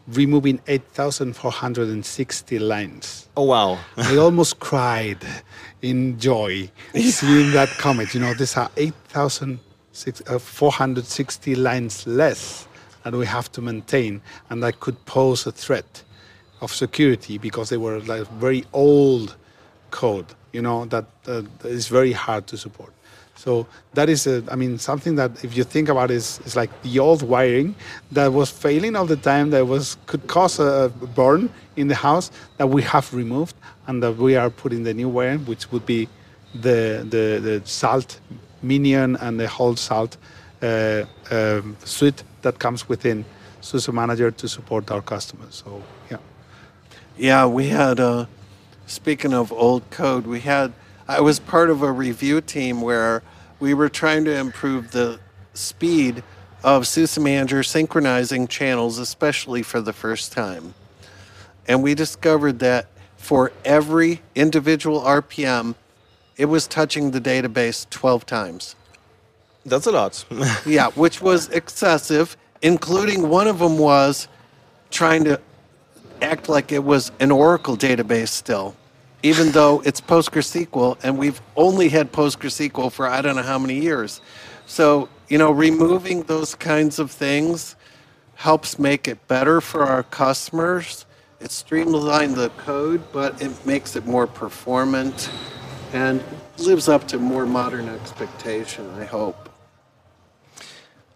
[SPEAKER 3] removing 8,460 lines.
[SPEAKER 1] Oh wow.
[SPEAKER 3] I almost cried in joy seeing that commit. You know, these are 8,460 uh, lines less that we have to maintain, and that could pose a threat of security because they were like very old code, you know, that uh, is very hard to support. So that is, a, I mean, something that if you think about is, is like the old wiring that was failing all the time, that was could cause a burn in the house that we have removed, and that we are putting the new wiring, which would be the the, the salt minion and the whole salt uh, um, suite that comes within SUSE Manager to support our customers. So yeah.
[SPEAKER 2] Yeah, we had. Uh, speaking of old code, we had. I was part of a review team where we were trying to improve the speed of SUSE Manager synchronizing channels, especially for the first time. And we discovered that for every individual RPM, it was touching the database 12 times.
[SPEAKER 1] That's a lot.
[SPEAKER 2] yeah, which was excessive, including one of them was trying to act like it was an Oracle database still, even though it's PostgreSQL and we've only had PostgreSQL for I don't know how many years. So, you know, removing those kinds of things helps make it better for our customers. It streamlines the code, but it makes it more performant and lives up to more modern expectation, I hope.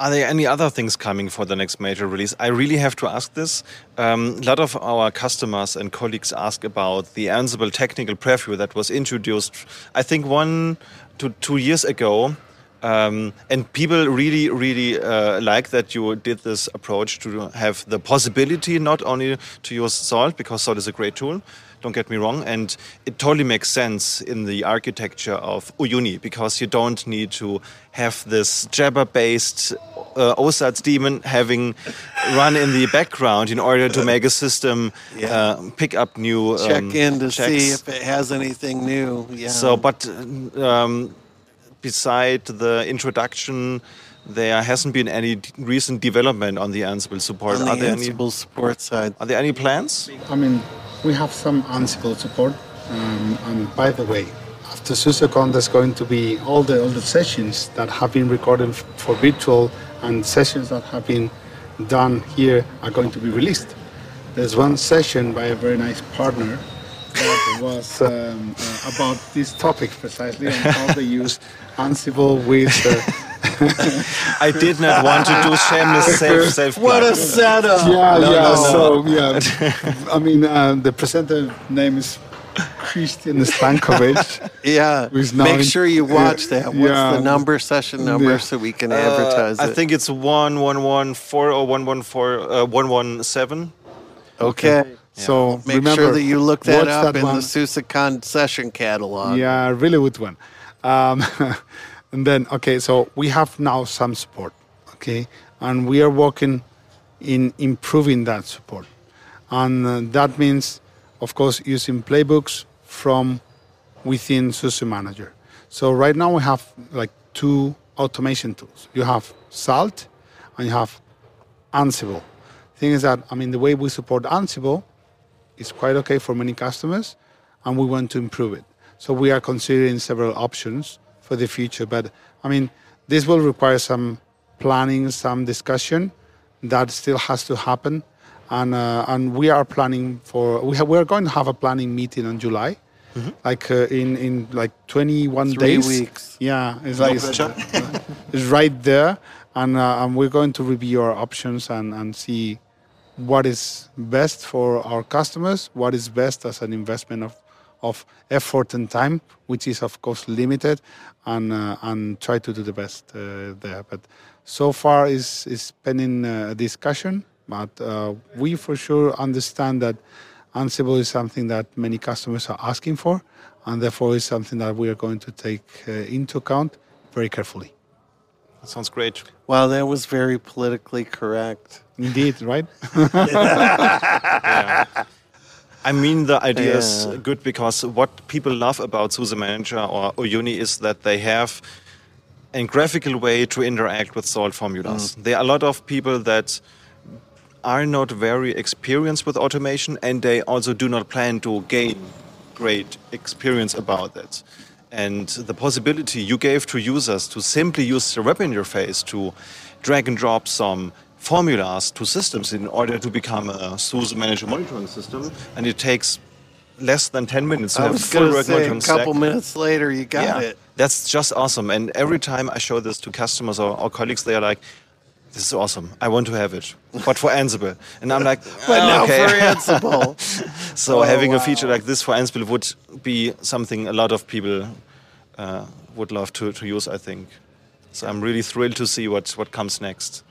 [SPEAKER 1] Are there any other things coming for the next major release? I really have to ask this. Um, a lot of our customers and colleagues ask about the Ansible technical preview that was introduced, I think, one to two years ago. Um, and people really, really uh, like that you did this approach to have the possibility not only to use Salt, because Salt is a great tool, don't get me wrong. And it totally makes sense in the architecture of Uyuni because you don't need to have this Jabber based uh, OSADs daemon having run in the background in order to make a system yeah. uh, pick up new
[SPEAKER 2] check um, in to checks. see if it has anything new. Yeah.
[SPEAKER 1] So, but um, beside the introduction there hasn't been any recent development on the Ansible support.
[SPEAKER 2] On the are Ansible any, support side.
[SPEAKER 1] Are there any plans?
[SPEAKER 3] I mean, we have some Ansible support. Um, and by the way, after SUSECon, there's going to be all the all the sessions that have been recorded for virtual and sessions that have been done here are going to be released. There's one session by a very nice partner that was um, uh, about this topic precisely and how they use Ansible with. Uh,
[SPEAKER 1] I did not want to do shameless safe safe.
[SPEAKER 2] What a setup!
[SPEAKER 3] Yeah, no, yeah. No, no. So yeah, I mean, uh, the presenter name is Christian Stankowic.
[SPEAKER 2] yeah. Make sure you watch that. What's yeah. the number, session number, yeah. so we can advertise uh,
[SPEAKER 1] I think it's 1114 or 114, uh, 117.
[SPEAKER 2] Okay. okay. So make remember, sure that you look that up that in one. the SUSECon session catalog.
[SPEAKER 3] Yeah, really good one. Um, and then, okay, so we have now some support, okay, and we are working in improving that support, and uh, that means, of course, using playbooks from within SUSE Manager. So right now we have like two automation tools. You have Salt, and you have Ansible. Thing is that I mean the way we support Ansible is quite okay for many customers, and we want to improve it. So we are considering several options for the future. But I mean, this will require some planning, some discussion. That still has to happen, and uh, and we are planning for. We have, we're going to have a planning meeting in July. Mm-hmm. Like uh, in in like 21
[SPEAKER 2] Three
[SPEAKER 3] days.
[SPEAKER 2] weeks.
[SPEAKER 3] Yeah, it's no like it's, it's, right there, and uh, and we're going to review our options and and see what is best for our customers, what is best as an investment of of effort and time, which is of course limited, and uh, and try to do the best uh, there. But so far is is pending uh, discussion, but uh, we for sure understand that Ansible is something that many customers are asking for, and therefore is something that we are going to take uh, into account very carefully.
[SPEAKER 1] That sounds great.
[SPEAKER 2] Wow, that was very politically correct.
[SPEAKER 3] Indeed, right?
[SPEAKER 1] yeah. I mean, the idea yeah. is good because what people love about SUSE Manager or Uyuni is that they have a graphical way to interact with salt formulas. Mm. There are a lot of people that are not very experienced with automation and they also do not plan to gain great experience about it. And the possibility you gave to users to simply use the web interface to drag and drop some formulas to systems in order to become a SUSE manager monitoring system. And it takes less than 10 minutes. to
[SPEAKER 2] I
[SPEAKER 1] have
[SPEAKER 2] was
[SPEAKER 1] full work
[SPEAKER 2] say a couple
[SPEAKER 1] Stack.
[SPEAKER 2] minutes later, you got it.
[SPEAKER 1] That's just awesome. And every time I show this to customers or, or colleagues, they are like, this is awesome. I want to have it, but for Ansible. And I'm like,
[SPEAKER 2] But
[SPEAKER 1] "Ah,
[SPEAKER 2] now
[SPEAKER 1] okay."
[SPEAKER 2] for Ansible.
[SPEAKER 1] so
[SPEAKER 2] Oh,
[SPEAKER 1] having a feature like this for Ansible would be something a lot of people uh, would love to, to use, I think. So I'm really thrilled to see what, what comes next.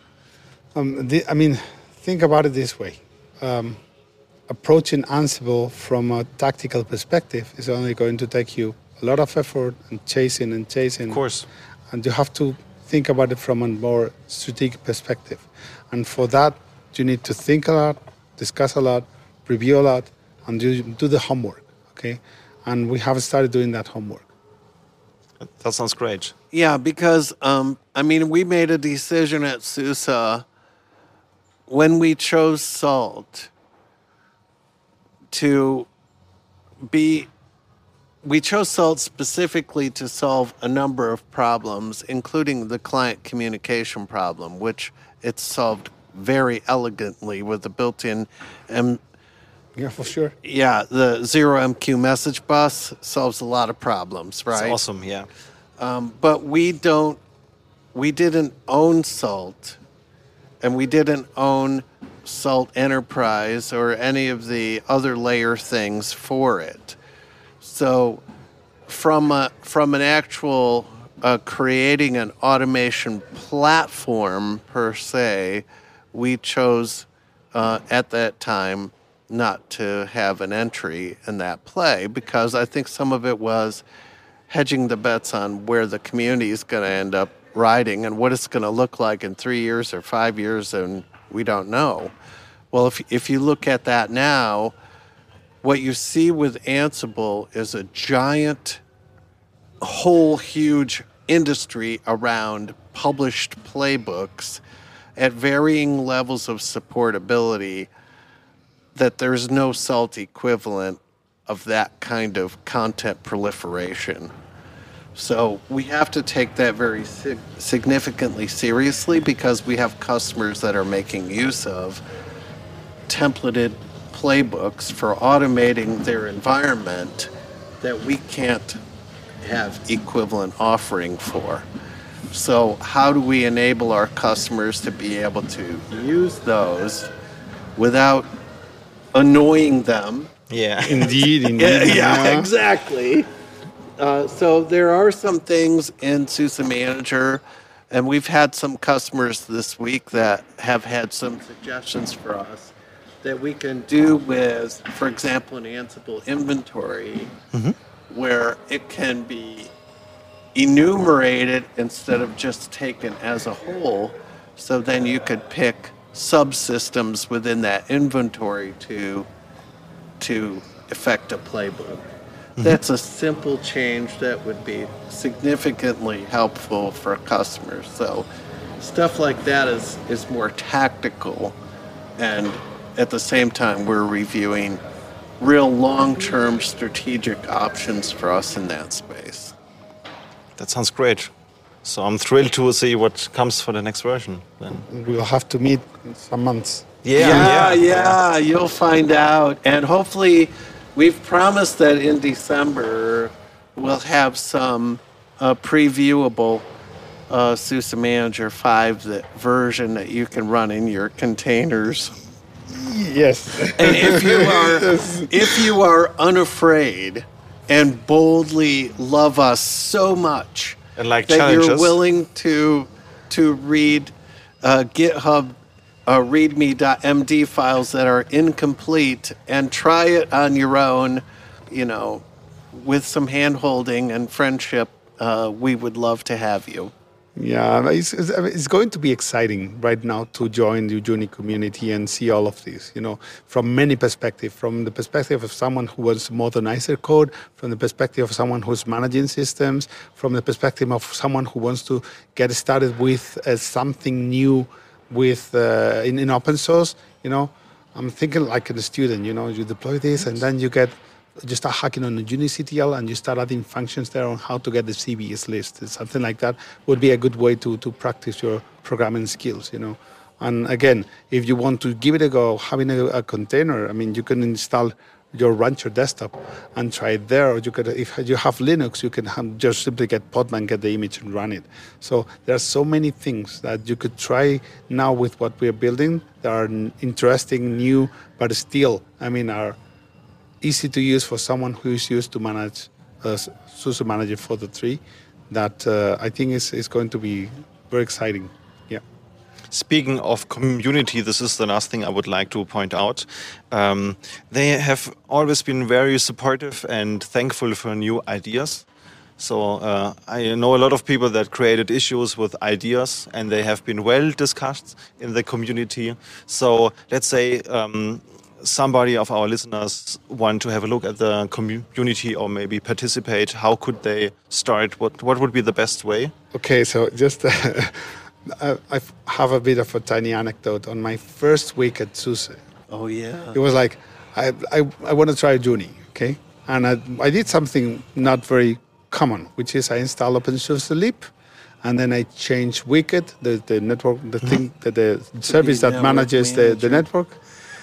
[SPEAKER 3] Um, the, I mean, think about it this way. Um, approaching Ansible from a tactical perspective is only going to take you a lot of effort and chasing and chasing.
[SPEAKER 1] Of course.
[SPEAKER 3] And you have to think about it from a more strategic perspective. And for that, you need to think a lot, discuss a lot, review a lot, and do, do the homework. Okay? And we have started doing that homework.
[SPEAKER 1] That sounds great.
[SPEAKER 2] Yeah, because um, I mean, we made a decision at SUSE when we chose Salt to be. We chose Salt specifically to solve a number of problems, including the client communication problem, which it's solved very elegantly with the built-in M-
[SPEAKER 3] Yeah, for sure.
[SPEAKER 2] yeah, the zero MQ message bus solves a lot of problems, right?
[SPEAKER 1] It's awesome, yeah.
[SPEAKER 2] Um, but we don't we didn't own salt and we didn't own salt enterprise or any of the other layer things for it. So from a, from an actual uh, creating an automation platform per se we chose uh, at that time not to have an entry in that play because i think some of it was hedging the bets on where the community is going to end up riding and what it's going to look like in three years or five years, and we don't know. Well, if, if you look at that now, what you see with Ansible is a giant, whole huge industry around published playbooks at varying levels of supportability that there's no salt equivalent of that kind of content proliferation. So we have to take that very sig- significantly seriously because we have customers that are making use of templated playbooks for automating their environment that we can't have equivalent offering for. So how do we enable our customers to be able to use those without annoying them
[SPEAKER 1] Yeah.
[SPEAKER 3] Indeed,
[SPEAKER 2] yeah,
[SPEAKER 3] indeed.
[SPEAKER 2] yeah, exactly. Uh, so there are some things in SUSE Manager, and we've had some customers this week that have had some suggestions for us that we can do with, for example, an Ansible inventory, where it can be enumerated instead of just taken as a whole. So then you could pick subsystems within that inventory to to effect a playbook. Mm-hmm. That's a simple change that would be significantly helpful for customers. So stuff like that is, is more tactical and at the same time we're reviewing real long-term strategic options for us in that space.
[SPEAKER 1] That sounds great. So I'm thrilled to see what comes for the next version. Then.
[SPEAKER 3] We'll have to meet in some months.
[SPEAKER 2] Yeah, yeah, yeah, you'll find out. And hopefully, we've promised that in December we'll have some uh, previewable uh, SUSE Manager 5 that version that you can run in your containers.
[SPEAKER 3] Yes.
[SPEAKER 2] And if you are if you are unafraid and boldly love us so much
[SPEAKER 1] And like
[SPEAKER 2] that you're willing to to read uh, GitHub uh, README.md files that are incomplete and try it on your own, you know, with some hand holding and friendship, uh, we would love to have you.
[SPEAKER 3] Yeah, it's, it's, going to be exciting right now to join the Uyuni community and see all of this, you know, from many perspectives. From the perspective of someone who wants to modernize their code, from the perspective of someone who's managing systems, from the perspective of someone who wants to get started with uh, something new with uh, in, in open source, you know. I'm thinking like a student, you know, you deploy this and then you get you start hacking on the UyuniCTL and you start adding functions there on how to get the CVS list. Something like that would be a good way to, to practice your programming skills, you know. And again, if you want to give it a go, having a, a container, I mean, you can install your Rancher desktop and try it there. Or you could, if you have Linux, you can have, just simply get Podman, get the image, and run it. So there are so many things that you could try now with what we are building that are interesting, new, but still, I mean, are easy to use for someone who is used to manage uh, SUSE Manager for the tree. That uh, I think is, is going to be very exciting.
[SPEAKER 1] Speaking of community, this is the last thing I would like to point out. Um, they have always been very supportive and thankful for new ideas. So uh, I know a lot of people that created issues with ideas, and they have been well discussed in the community. So let's say um, somebody of our listeners want to have a look at the community or maybe participate, how could they start? What what would be the best way?
[SPEAKER 3] Okay, so just uh, I have a bit of a tiny anecdote on my first week at SUSE.
[SPEAKER 2] Oh yeah.
[SPEAKER 3] It was like I I, I want to try Uyuni, okay, and I, I did something not very common, which is I installed OpenSUSE Leap and then I changed Wicked, the, the network, the thing, the, the service that manages the, the network,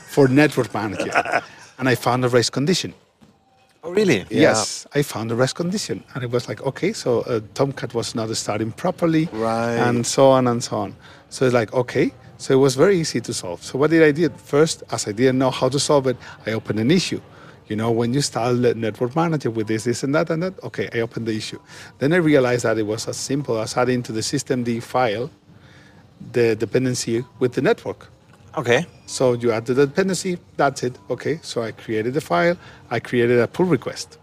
[SPEAKER 3] for network manager. and I found a race condition.
[SPEAKER 1] Oh, really?
[SPEAKER 3] Yes, yeah. I found a rest condition. And it was like, okay, so uh, Tomcat was not starting properly.
[SPEAKER 2] Right.
[SPEAKER 3] And so on and so on. So it's like, okay. So it was very easy to solve. So what did I do? First, as I didn't know how to solve it, I opened an issue. You know, when you start the network manager with this, this, and that, and that, okay, I opened the issue. Then I realized that it was as simple as adding to the systemd file the dependency with the network.
[SPEAKER 1] Okay.
[SPEAKER 3] So you add the dependency, that's it. Okay, so I created the file, I created a pull request.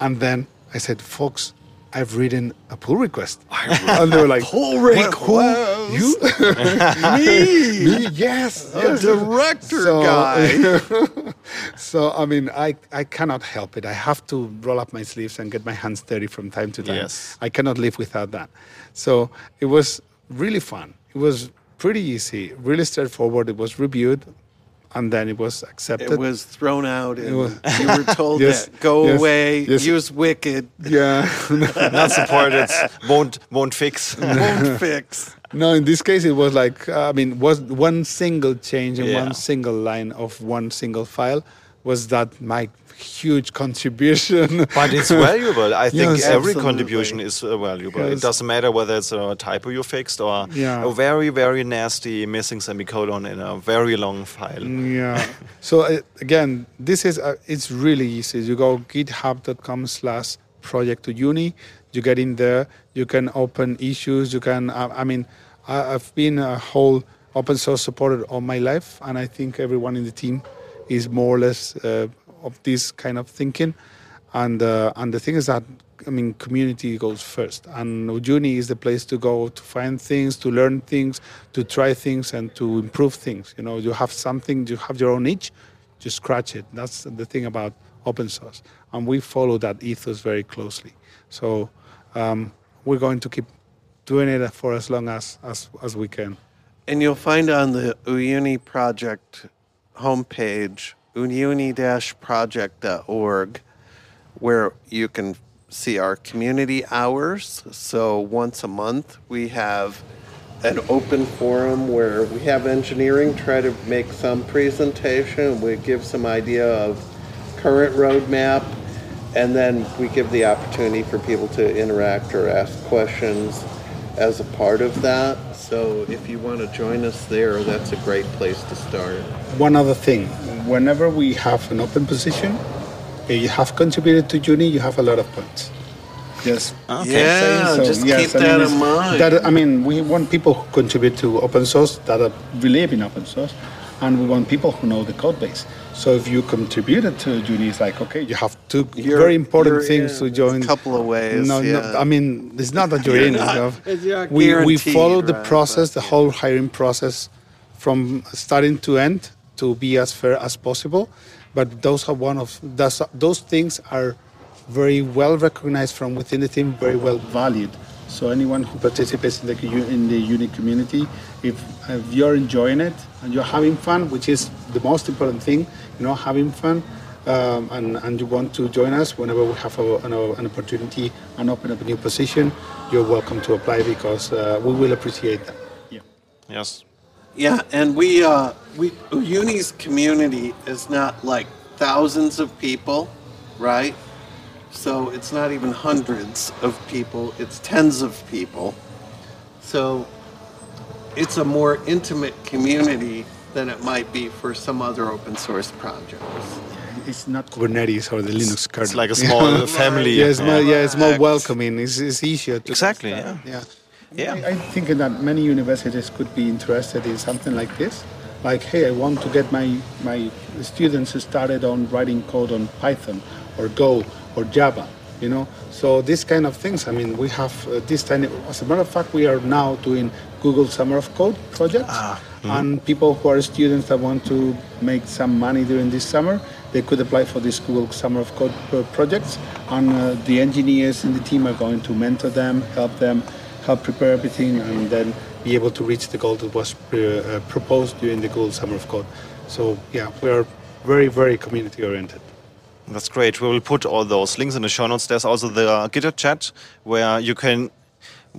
[SPEAKER 3] And then I said, folks, I've written a pull request. and they were like,
[SPEAKER 2] pull request? Who?
[SPEAKER 3] You?
[SPEAKER 2] Me?
[SPEAKER 3] Me? Yes.
[SPEAKER 2] A
[SPEAKER 3] yes.
[SPEAKER 2] director so, guy.
[SPEAKER 3] so, I mean, I, I cannot help it. I have to roll up my sleeves and get my hands dirty from time to time.
[SPEAKER 1] Yes.
[SPEAKER 3] I cannot live without that. So it was really fun. It was pretty easy, really straightforward. It was reviewed, and then it was accepted.
[SPEAKER 2] It was thrown out, and was, you were told yes, that go yes, away, yes. use Wicked.
[SPEAKER 3] Yeah,
[SPEAKER 1] not supported. Won't won't fix.
[SPEAKER 2] won't fix.
[SPEAKER 3] No, in this case, it was like uh, I mean, was one single change in yeah. one single line of one single file was that my huge contribution.
[SPEAKER 1] but it's valuable. I think yes, every absolutely. contribution is uh, valuable. Yes. It doesn't matter whether it's a typo you fixed or yeah. a very, very nasty missing semicolon in a very long file.
[SPEAKER 3] Yeah. so uh, again, this is uh, it's really easy. You go github.com slash project to uni. You get in there. You can open issues. You can. Uh, I mean, I, I've been a whole open source supporter all my life, and I think everyone in the team is more or less uh, of this kind of thinking. And uh, and the thing is that I mean, community goes first, and Uyuni is the place to go to find things, to learn things, to try things, and to improve things. You know, you have something, you have your own niche, just scratch it. That's the thing about open source, and we follow that ethos very closely. So um, we're going to keep doing it for as long as as, as we can.
[SPEAKER 2] And you'll find on the Uyuni project homepage uyuni-project.org where you can see our community hours. So once a month, we have an open forum where we have engineering try to make some presentation. We give some idea of current roadmap, and then we give the opportunity for people to interact or ask questions as a part of that. So if you want to join us there, that's a great place to start.
[SPEAKER 3] One other thing, whenever we have an open position, if you have contributed to Uyuni, you have a lot of points.
[SPEAKER 2] Yes. Okay. Yeah, so, just yes, keep that in mind.
[SPEAKER 3] That, I mean, we want people who contribute to open source that are, believe in open source, and we want people who know the code base. So if you contributed to Uyuni, it's like okay, you have two you're, very important things to join.
[SPEAKER 2] A couple of ways. No, yeah.
[SPEAKER 3] no, I mean it's not that you're,
[SPEAKER 2] you're
[SPEAKER 3] in.
[SPEAKER 2] Not,
[SPEAKER 3] you know. we we follow the process, the whole hiring process, from starting to end to be as fair as possible. But those are one of those, those things are very well recognized from within the team, very well valued. So anyone who participates in the in the Uyuni community, if, if you're enjoying it and you're having fun, which is the most important thing, you know, having fun, um, and, and you want to join us whenever we have a, an, an, opportunity and open up a new position, you're welcome to apply because uh, we will appreciate that.
[SPEAKER 1] Yeah. Yes.
[SPEAKER 2] Yeah, and we uh, we Uyuni's community is not like thousands of people, right? So it's not even hundreds of people, it's tens of people. So it's a more intimate community than it might be for some other open source projects.
[SPEAKER 3] It's not Kubernetes or the Linux kernel.
[SPEAKER 1] It's like a small family.
[SPEAKER 3] yeah, it's more, yeah, it's more welcoming. It's, it's easier to
[SPEAKER 1] Exactly, yeah.
[SPEAKER 3] yeah.
[SPEAKER 1] Yeah.
[SPEAKER 3] I, I think that many universities could be interested in something like this. Like, hey, I want to get my my students started on writing code on Python or Go or Java. You know, so these kind of things. I mean, we have uh, this kind. Of, as a matter of fact, we are now doing Google Summer of Code projects, and people who are students that want to make some money during this summer, they could apply for this Google Summer of Code projects, and uh, the engineers in the team are going to mentor them, help them, help prepare everything, and then be able to reach the goal that was uh, uh, proposed during the Google Summer of Code. So yeah, we are very, very community oriented.
[SPEAKER 1] That's great. We will put all those links in the show notes. There's also the GitHub chat where you can,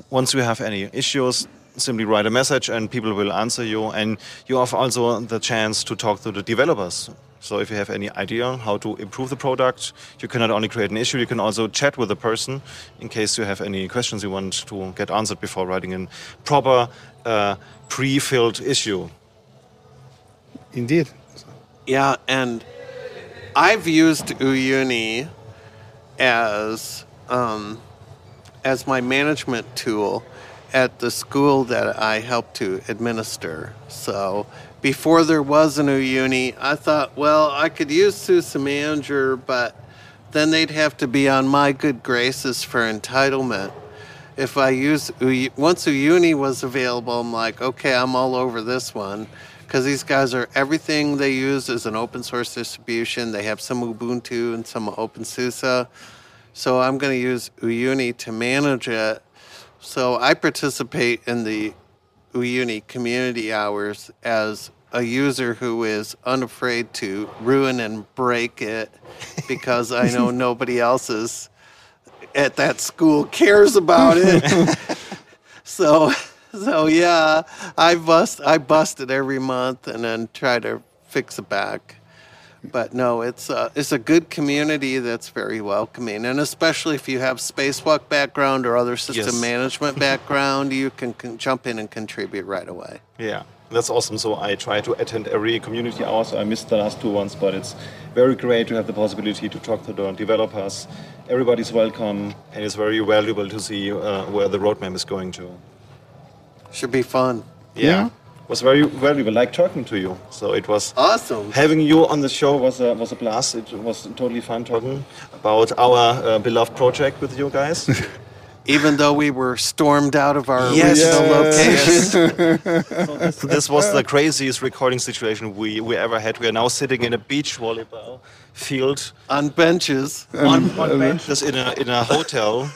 [SPEAKER 1] once you have any issues, simply write a message and people will answer you. And you have also the chance to talk to the developers. So if you have any idea how to improve the product, you can not only create an issue, you can also chat with the person in case you have any questions you want to get answered before writing a proper uh, pre-filled issue.
[SPEAKER 3] Indeed.
[SPEAKER 2] Yeah, and I've used Uyuni as um, as my management tool at the school that I helped to administer. So before there was an Uyuni, I thought, well, I could use SUSE Manager, but then they'd have to be on my good graces for entitlement. If I use once Uyuni was available, I'm like, okay, I'm all over this one because these guys are everything they use is an open source distribution. They have some Ubuntu and some OpenSUSE. So I'm going to use Uyuni to manage it. So I participate in the Uyuni community hours as a user who is unafraid to ruin and break it because I know nobody else is at that school cares about it. so so yeah, I bust I bust it every month and then try to fix it back. But no, it's a, it's a good community that's very welcoming, and especially if you have spacewalk background or other system
[SPEAKER 1] Yes.
[SPEAKER 2] management background, you can, can jump in and contribute right away.
[SPEAKER 1] Yeah, that's awesome. So I try to attend every community hour. So I missed the last two ones, but it's very great to have the possibility to talk to the developers. Everybody's welcome, and it's very valuable to see uh, where the roadmap is going to.
[SPEAKER 2] Should be fun.
[SPEAKER 3] Yeah.
[SPEAKER 1] Was very valuable. Like talking to you. So it was
[SPEAKER 2] Awesome.
[SPEAKER 1] having you on the show was a was a blast. It was totally fun talking about our uh, beloved project with you guys.
[SPEAKER 2] Even though we were stormed out of our
[SPEAKER 1] Yes.
[SPEAKER 2] original
[SPEAKER 3] Yes.
[SPEAKER 2] location.
[SPEAKER 1] So this was the craziest recording situation we, we ever had. We are now sitting in a beach volleyball field
[SPEAKER 2] on benches.
[SPEAKER 1] on, on benches in a, in a hotel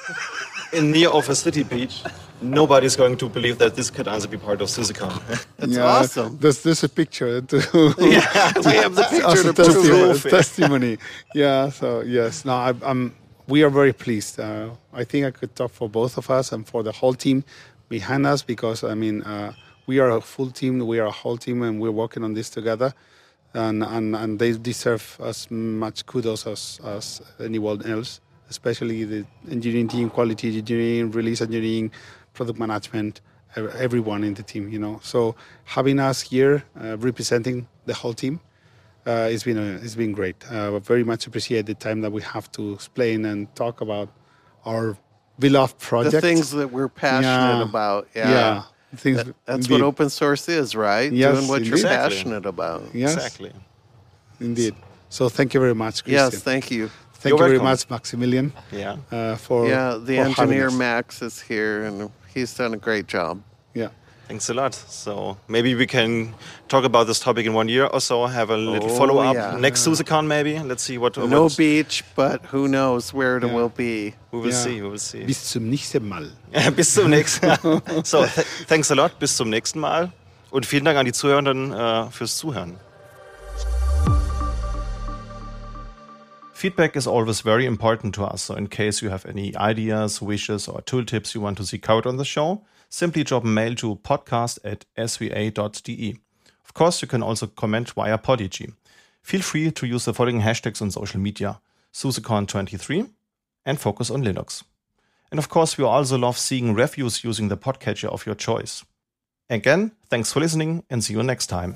[SPEAKER 1] in near of a city beach. Nobody's going to believe that this could also be part of SUSECON.
[SPEAKER 2] That's awesome.
[SPEAKER 3] There's, there's a picture to,
[SPEAKER 2] Yeah, we have the picture
[SPEAKER 3] as
[SPEAKER 2] to prove
[SPEAKER 3] testimony.
[SPEAKER 2] it.
[SPEAKER 3] testimony. Yeah. So yes, no, I, I'm. We are very pleased. Uh, I think I could talk for both of us and for the whole team behind us because I mean uh, we are a full team. We are a whole team, and we're working on this together. And and, and they deserve as much kudos as, as anyone else, especially the engineering team, quality engineering, release engineering, product management, everyone in the team. You know, so having us here uh, representing the whole team uh, it's been a, it's been great. Uh, I very much appreciate the time that we have to explain and talk about our beloved project.
[SPEAKER 2] The things that we're passionate
[SPEAKER 3] Yeah.
[SPEAKER 2] about. Yeah.
[SPEAKER 3] yeah, things.
[SPEAKER 2] That- that's
[SPEAKER 3] indeed.
[SPEAKER 2] what open source is, right?
[SPEAKER 3] Yes,
[SPEAKER 2] Doing what you're passionate about.
[SPEAKER 3] Yes,
[SPEAKER 1] Exactly.
[SPEAKER 3] indeed. So thank you very much, Christian.
[SPEAKER 2] Yes, thank you.
[SPEAKER 3] Thank
[SPEAKER 1] You're
[SPEAKER 3] you very
[SPEAKER 1] welcome.
[SPEAKER 3] much, Maximilian,
[SPEAKER 1] Yeah.
[SPEAKER 3] uh, for
[SPEAKER 2] Yeah, the
[SPEAKER 3] for
[SPEAKER 2] engineer. Max is here, and he's done a great job.
[SPEAKER 3] Yeah,
[SPEAKER 1] Thanks a lot. So maybe we can talk about this topic in one year or so. Have a little
[SPEAKER 2] Oh,
[SPEAKER 1] follow up
[SPEAKER 2] yeah.
[SPEAKER 1] next SUSECON maybe. Let's see what.
[SPEAKER 2] No
[SPEAKER 1] what
[SPEAKER 2] beach, but who knows where it
[SPEAKER 3] Yeah.
[SPEAKER 2] will be.
[SPEAKER 1] we will
[SPEAKER 3] Ja.
[SPEAKER 1] see. We will see.
[SPEAKER 3] bis zum nächsten Mal.
[SPEAKER 1] Bis zum nächsten Mal. So, th thanks a lot. Bis zum nächsten Mal. Und vielen Dank an die Zuhörenden äh, fürs Zuhören. feedback is always very important to us. So, in case you have any ideas, wishes, or tooltips you want to see covered on the show, simply drop a mail to podcast at sva.de. Of course, you can also comment via Podigee. Feel free to use the following hashtags on social media SuseCon23 and Focus on Linux. And of course, we also love seeing reviews using the podcatcher of your choice. Again, thanks for listening and see you next time.